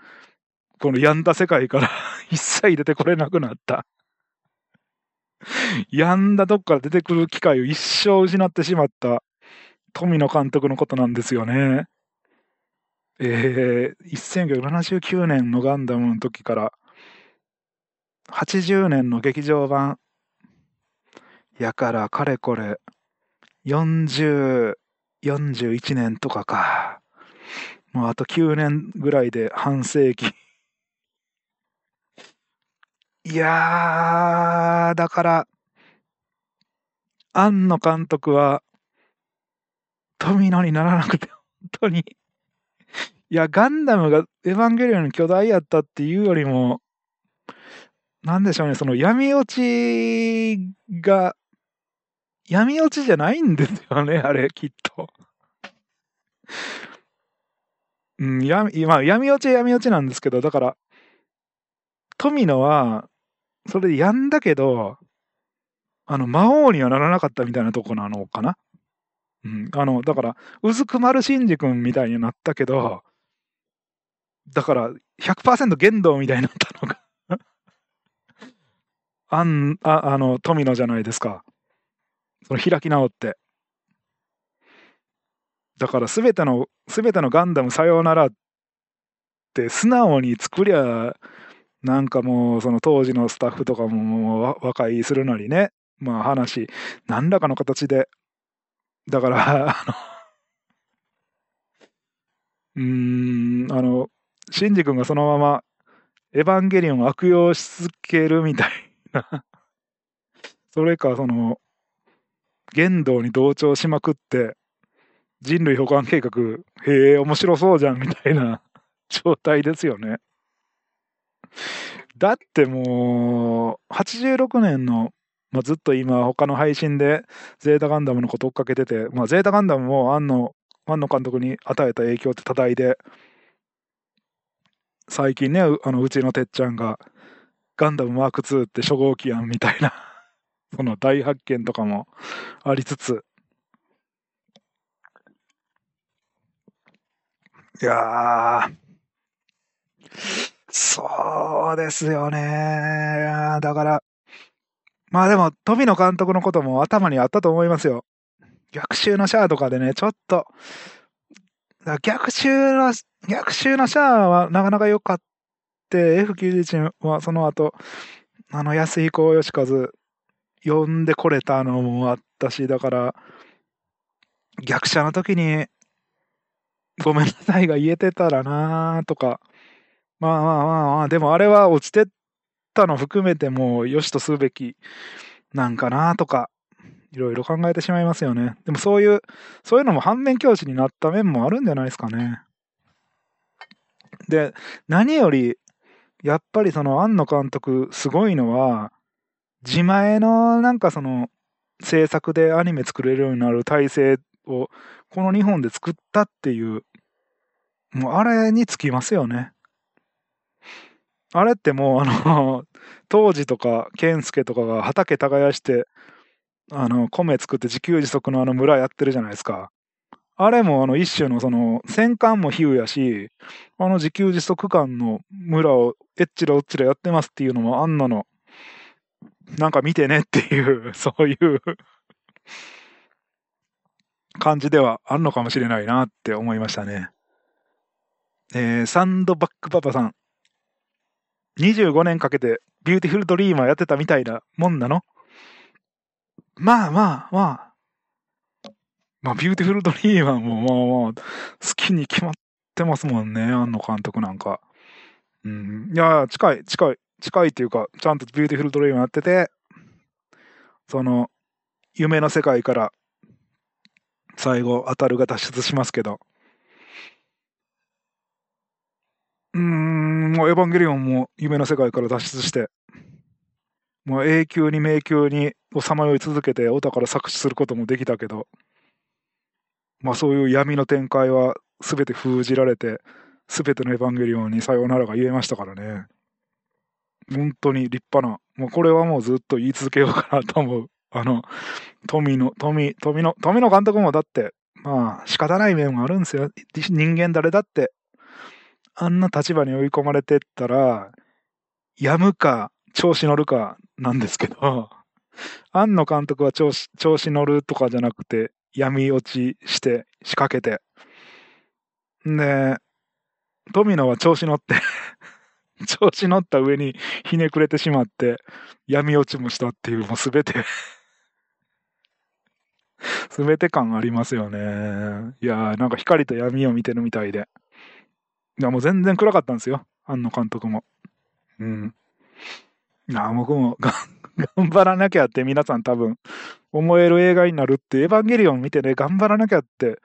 Speaker 1: この病んだ世界から 一切出てこれなくなった病んだとこから出てくる機会を一生失ってしまった富野監督のことなんですよね。えー、1979年のガンダムの時から80年の劇場版やからかれこれ40、41年とかか。もうあと9年ぐらいで半世紀いやー、だから、庵野監督は、富野にならなくて、本当に。いや、ガンダムがエヴァンゲリオンに巨大やったっていうよりも、なんでしょうね、その闇落ちが、闇落ちじゃないんですよね、あれ、きっと。うん、闇、まあ、闇落ちは闇落ちなんですけど、だから、富野は、それでやんだけど、あの、魔王にはならなかったみたいなとこなのかな。うん。あの、だから、うずくまるしんじ君みたいになったけど、だから100%限度みたいになったのが あん、あ、あの、富野じゃないですか。その開き直って。だから全ての、全てのガンダムさようならって素直に作りゃ、なんかもうその当時のスタッフとかももう和解するなりね、まあ話、何らかの形で、だから、あの、うーん、あの、シンジ君がそのままエヴァンゲリオンを悪用し続けるみたいな。それか、その、言動に同調しまくって、人類保管計画、へえ、面白そうじゃんみたいな 状態ですよね。だってもう、86年の、まあ、ずっと今他の配信でゼータガンダムのこと追っかけてて、まあ、ゼータガンダムも庵野庵野監督に与えた影響って多大で、最近ね、あのうちのてっちゃんが、ガンダムマーク2って初号機やんみたいな、その大発見とかもありつつ、いやー、そうですよね。だから、まあでも、富野監督のことも頭にあったと思いますよ。逆襲のシャアとかでね、ちょっと、逆襲の、逆襲のシャアはなかなか良かった。F91 はその後、あの、安彦義和呼んでこれたのもあったし、だから、逆者の時に、ごめんなさいが言えてたらなとか、まあまあまあまあ、でもあれは落ちてったの含めても良しとすべきなんかなとか、いろいろ考えてしまいますよね。でもそういう、そういうのも反面教師になった面もあるんじゃないですかね。で、何より、やっぱりその庵野監督すごいのは、自前のなんかその制作でアニメ作れるようになる体制をこの日本で作ったっていう、もうあれにつきますよね。あれってもうあの、当時とか健介とかが畑耕して、あの、米作って自給自足のあの村やってるじゃないですか。あれもあの一種のその戦艦も比喩やし、あの自給自足感の村をえっちらおっちらやってますっていうのもあんなの、なんか見てねっていう、そういう感じではあるのかもしれないなって思いましたね。えー、サンドバックパパさん。25年かけてビューティフルドリーマーやってたみたいなもんなの？まあまあまあ。まあ、ビューティフルドリーマーもまあまあ、好きに決まってますもんね、庵野監督なんか。うん。いや、近い、近い、近いっていうか、ちゃんとビューティフルドリーマーやってて、その、夢の世界から、最後、アタルが脱出しますけど、うーん、もうエヴァンゲリオンも夢の世界から脱出して、もう永久に迷宮にさまよい続けて、オタから搾取することもできたけど、まあそういう闇の展開は全て封じられて、全てのエヴァンゲリオンにさようならが言えましたからね。本当に立派な、もうこれはもうずっと言い続けようかなと思う。あの、富の、富、富の、富の監督もだって、まあ仕方ない面もあるんですよ。人間誰だって、あんな立場に追い込まれてったら、やむか、調子乗るかなんですけど、庵野監督は調子調子乗るとかじゃなくて、闇落ちして仕掛けて。で、富野は調子乗って 調子乗った上にひねくれてしまって、闇落ちもしたっていう、もうすべて すべて感ありますよね。いやー、なんか光と闇を見てるみたいで。いや、もう全然暗かったんですよ。庵野監督も。うん。いや、僕もが 頑張らなきゃって皆さん多分思える映画になるって、エヴァンゲリオン見てね、頑張らなきゃって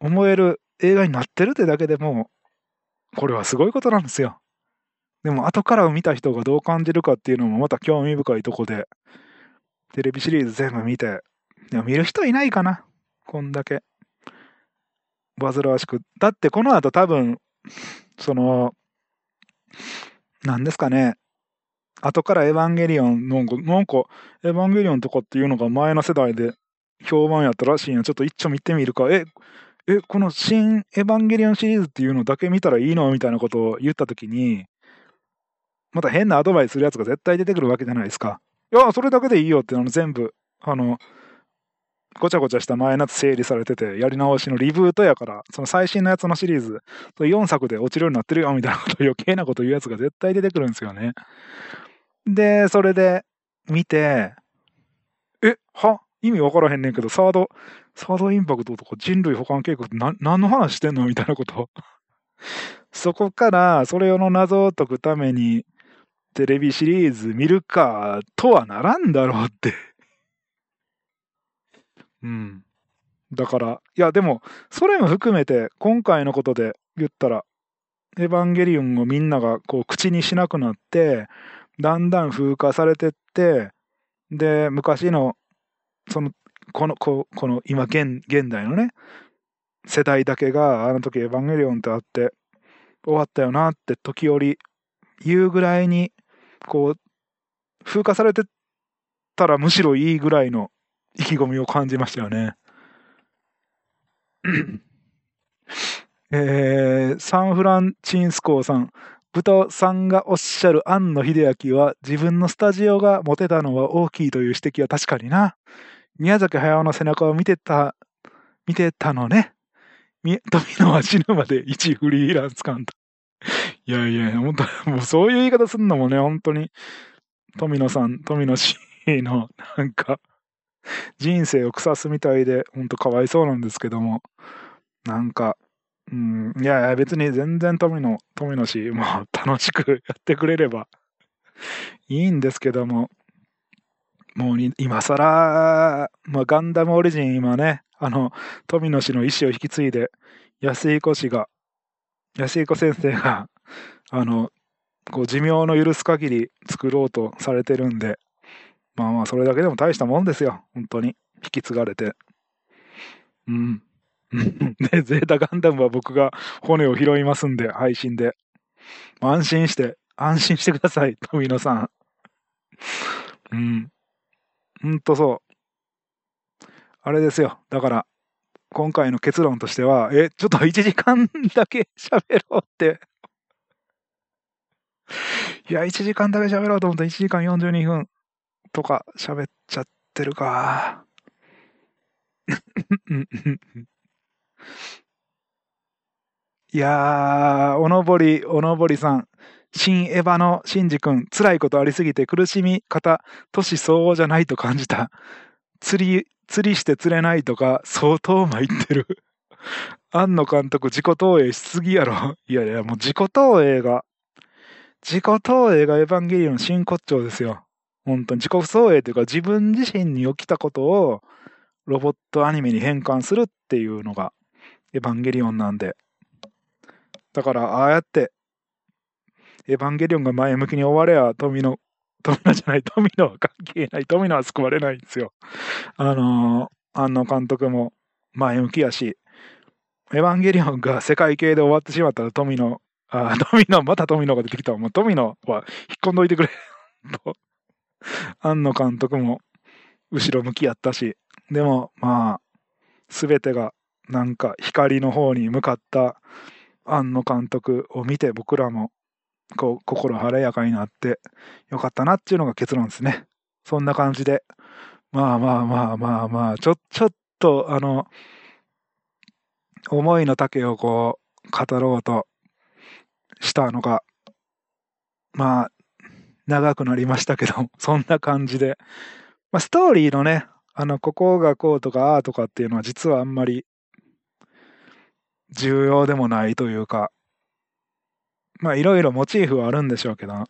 Speaker 1: 思える映画になってるってだけでも、これはすごいことなんですよ。でも後から見た人がどう感じるかっていうのもまた興味深いとこで、テレビシリーズ全部見て、いや見る人いないかな。こんだけ。煩わしく。だってこの後多分、その、なんですかね。後からエヴァンゲリオンの、なんか、エヴァンゲリオンとかっていうのが前の世代で評判やったらしいんや。ちょっと一丁見てみるか。え、え、この新エヴァンゲリオンシリーズっていうのだけ見たらいいの？みたいなことを言ったときに、また変なアドバイスするやつが絶対出てくるわけじゃないですか。いや、それだけでいいよってあの全部、あの、ごちゃごちゃした前のやつ整理されてて、やり直しのリブートやから、その最新のやつのシリーズ、4作で落ちるようになってるよ、みたいなこと余計なこと言うやつが絶対出てくるんですよね。で、それで見て、え、は？意味わからへんねんけど、サード、サードインパクトとか人類保管計画って何の話してんの？みたいなこと。そこから、それの謎を解くために、テレビシリーズ見るか、とはならんだろうって うん。だから、いや、でも、それも含めて、今回のことで言ったら、エヴァンゲリオンをみんながこう口にしなくなって、だんだん風化されてって、で、昔の、その、この、ここの今現、現代のね、世代だけが、あの時エヴァンゲリオンってあって、終わったよなって時折言うぐらいに、こう、風化されてたらむしろいいぐらいの意気込みを感じましたよね。えー、サンフランチンスコーさん。豚さんがおっしゃる庵野秀明は自分のスタジオが持てたのは大きいという指摘は確かにな。宮崎駿の背中を見てた、見てたのね。富野は死ぬまで一フリーランス監督。いやいや、本当もうそういう言い方すんのもね、本当に、富野さん、富野氏の、なんか、人生を腐すみたいで、ほんとかわいそうなんですけども、なんか、うん、いやいや、別に全然富野、富野氏、もう楽しく やってくれればいいんですけども、もう今更、まあ、ガンダムオリジン今ね、あの、富野氏の意思を引き継いで、安彦氏が、安彦先生が、あの、こう寿命の許す限り作ろうとされてるんで、まあまあ、それだけでも大したもんですよ。本当に。引き継がれて。うん。で、ゼータガンダムは僕が骨を拾いますんで、配信で。安心して、安心してください、富野さん。うん。ほんとそう。あれですよ。だから、今回の結論としては、え、ちょっと1時間だけ喋ろうって。いや、1時間だけ喋ろうと思ったら1時間42分。とか喋っちゃってるか。いやー、おのぼり、おのぼりさん。新エヴァのシンジ君、辛いことありすぎて苦しみ方、年相応じゃないと感じた。釣り、釣りして釣れないとか、相当参ってる。庵野監督、自己投影しすぎやろ。いやいや、もう自己投影が、自己投影がエヴァンゲリオン真骨頂ですよ。本当に自己創影というか自分自身に起きたことをロボットアニメに変換するっていうのがエヴァンゲリオンなんで。だからああやってエヴァンゲリオンが前向きに終われば富野、富野じゃない、富野は関係ない、富野は救われないんですよ。あのー、庵野監督も前向きやし、エヴァンゲリオンが世界系で終わってしまったら富野、あ、富野、また富野が出てきた。もう富野は引っ込んどいてくれ。と庵野監督も後ろ向きやったし、でもまあ、すべてがなんか光の方に向かった庵野監督を見て僕らもこう心晴れやかになってよかったなっていうのが結論ですね。そんな感じで、まあまあまあまあまあ、ちょ、ちょっとあの、思いの丈をこう語ろうとしたのが、まあ長くなりましたけど、そんな感じで。まあ、ストーリーのね、あの、ここがこうとか、ああとかっていうのは実はあんまり重要でもないというか、まあいろいろモチーフはあるんでしょうけど、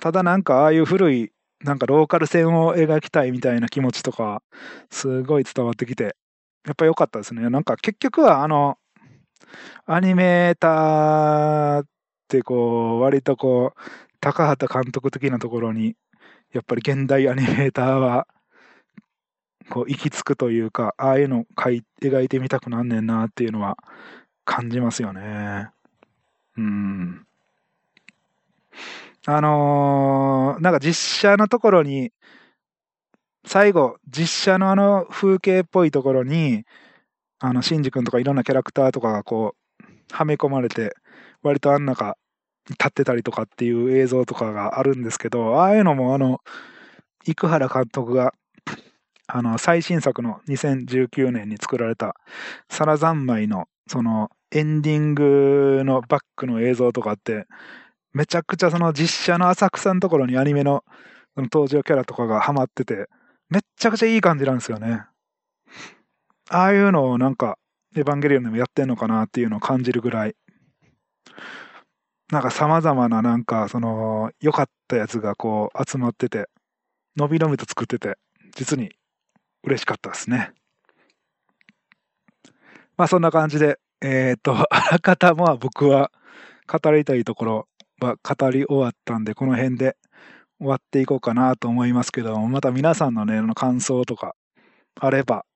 Speaker 1: ただなんかああいう古い、なんかローカル線を描きたいみたいな気持ちとか、すごい伝わってきて、やっぱ良かったですね。なんか結局はあの、アニメーターってこう、割とこう、高畑監督的なところに、やっぱり現代アニメーターは、こう、行き着くというか、ああいうの描い描いてみたくなんねんなっていうのは感じますよね。あのー、なんか実写のところに、最後、実写のあの風景っぽいところに、あの、シンジ君とかいろんなキャラクターとかがこう、はめ込まれて、割とあん中、立ってたりとかっていう映像とかがあるんですけど、ああいうのもあの、生原監督が、あの、最新作の2019年に作られた、サラ三昧の、その、エンディングのバックの映像とかって、めちゃくちゃその実写の浅草のところにアニメのその登場キャラとかがハマってて、めっちゃくちゃいい感じなんですよね。ああいうのをなんか、エヴァンゲリオンでもやってんのかなっていうのを感じるぐらい、なんか様々ななんか、その、良かったやつがこう集まってて、伸び伸びと作ってて、実に嬉しかったですね。まあそんな感じで、えっ、と、あらかたまあ僕は語りたいところは語り終わったんで、この辺で終わっていこうかなと思いますけども、また皆さんのね、の感想とかあれば、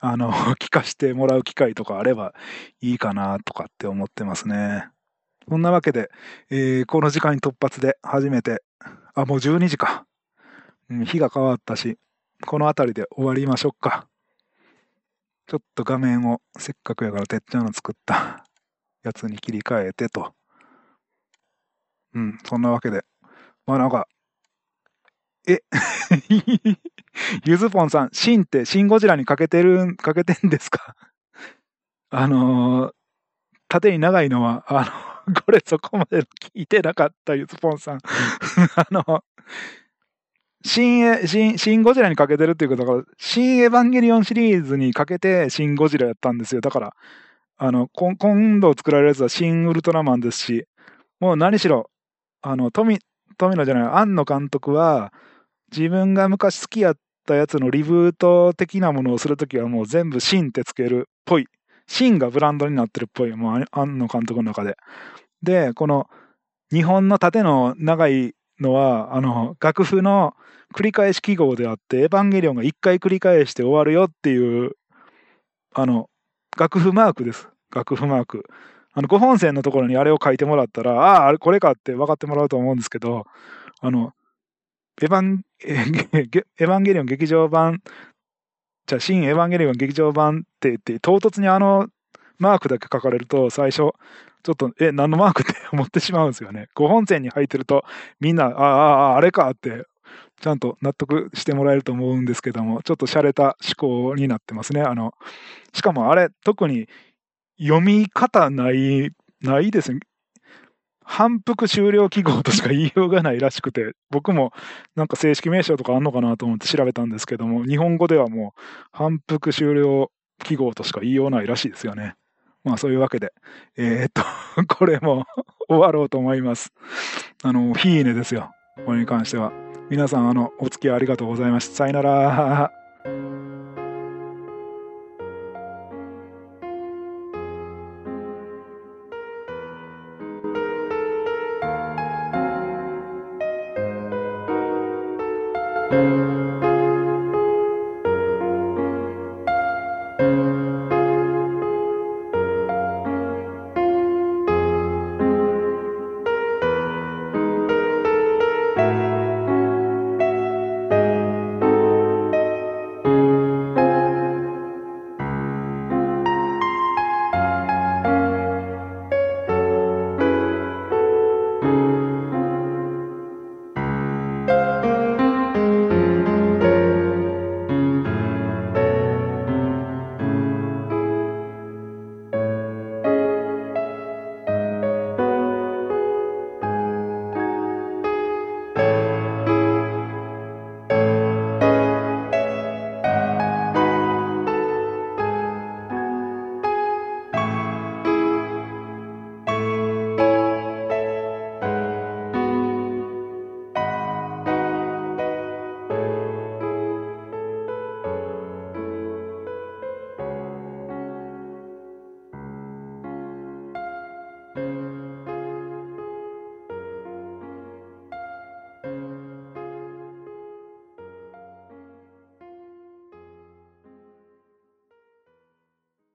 Speaker 1: あの、聞かせてもらう機会とかあればいいかなとかって思ってますね。そんなわけで、えー、この時間に突発で初めて、あ、もう12時か。うん、日が変わったし、この辺りで終わりましょうか。ちょっと画面をせっかくやからてっちゃんの作った やつに切り替えてと。うん、そんなわけで。まあなんか、え、ゆずぽんさん、シンってシンゴジラにかけてる、かけてんですか？あのー、縦に長いのは、あの、これそこまで聞いてなかったゆずぽんさん。あの、新エ、新、新ゴジラにかけてるっていうことが、新エヴァンゲリオンシリーズにかけて新ゴジラやったんですよ。だから、あの、今度作られるやつは新ウルトラマンですし、もう何しろ、あの、富、富野じゃない、庵野監督は、自分が昔好きやったやつのリブート的なものをするときはもう全部シンってつけるっぽい。シンがブランドになってるっぽい。もう庵野監督の中で。で、この日本の縦の長いのは、あの、楽譜の繰り返し記号であって、エヴァンゲリオンが一回繰り返して終わるよっていう、あの、楽譜マークです。楽譜マーク。あの、5本線のところにあれを書いてもらったら、ああ、れこれかって分かってもらうと思うんですけど、あの、エヴァン、エヴァンゲリオン劇場版、じゃあ、新エヴァンゲリオン劇場版って言って、唐突にあのマークだけ書かれると、最初、ちょっと、え、何のマークって思ってしまうんですよね。5本線に入ってると、みんな、ああ、あれかって、ちゃんと納得してもらえると思うんですけども、ちょっと洒落た思考になってますね。あの、しかもあれ、特に読み方ない、ないですね。反復終了記号としか言いようがないらしくて、僕もなんか正式名称とかあんのかなと思って調べたんですけども、日本語ではもう反復終了記号としか言いようないらしいですよね。まあそういうわけで、えー、っと、これも 終わろうと思います。あの、フィーネですよ。これに関しては。皆さん、あの、お付き合いありがとうございました。さよなら。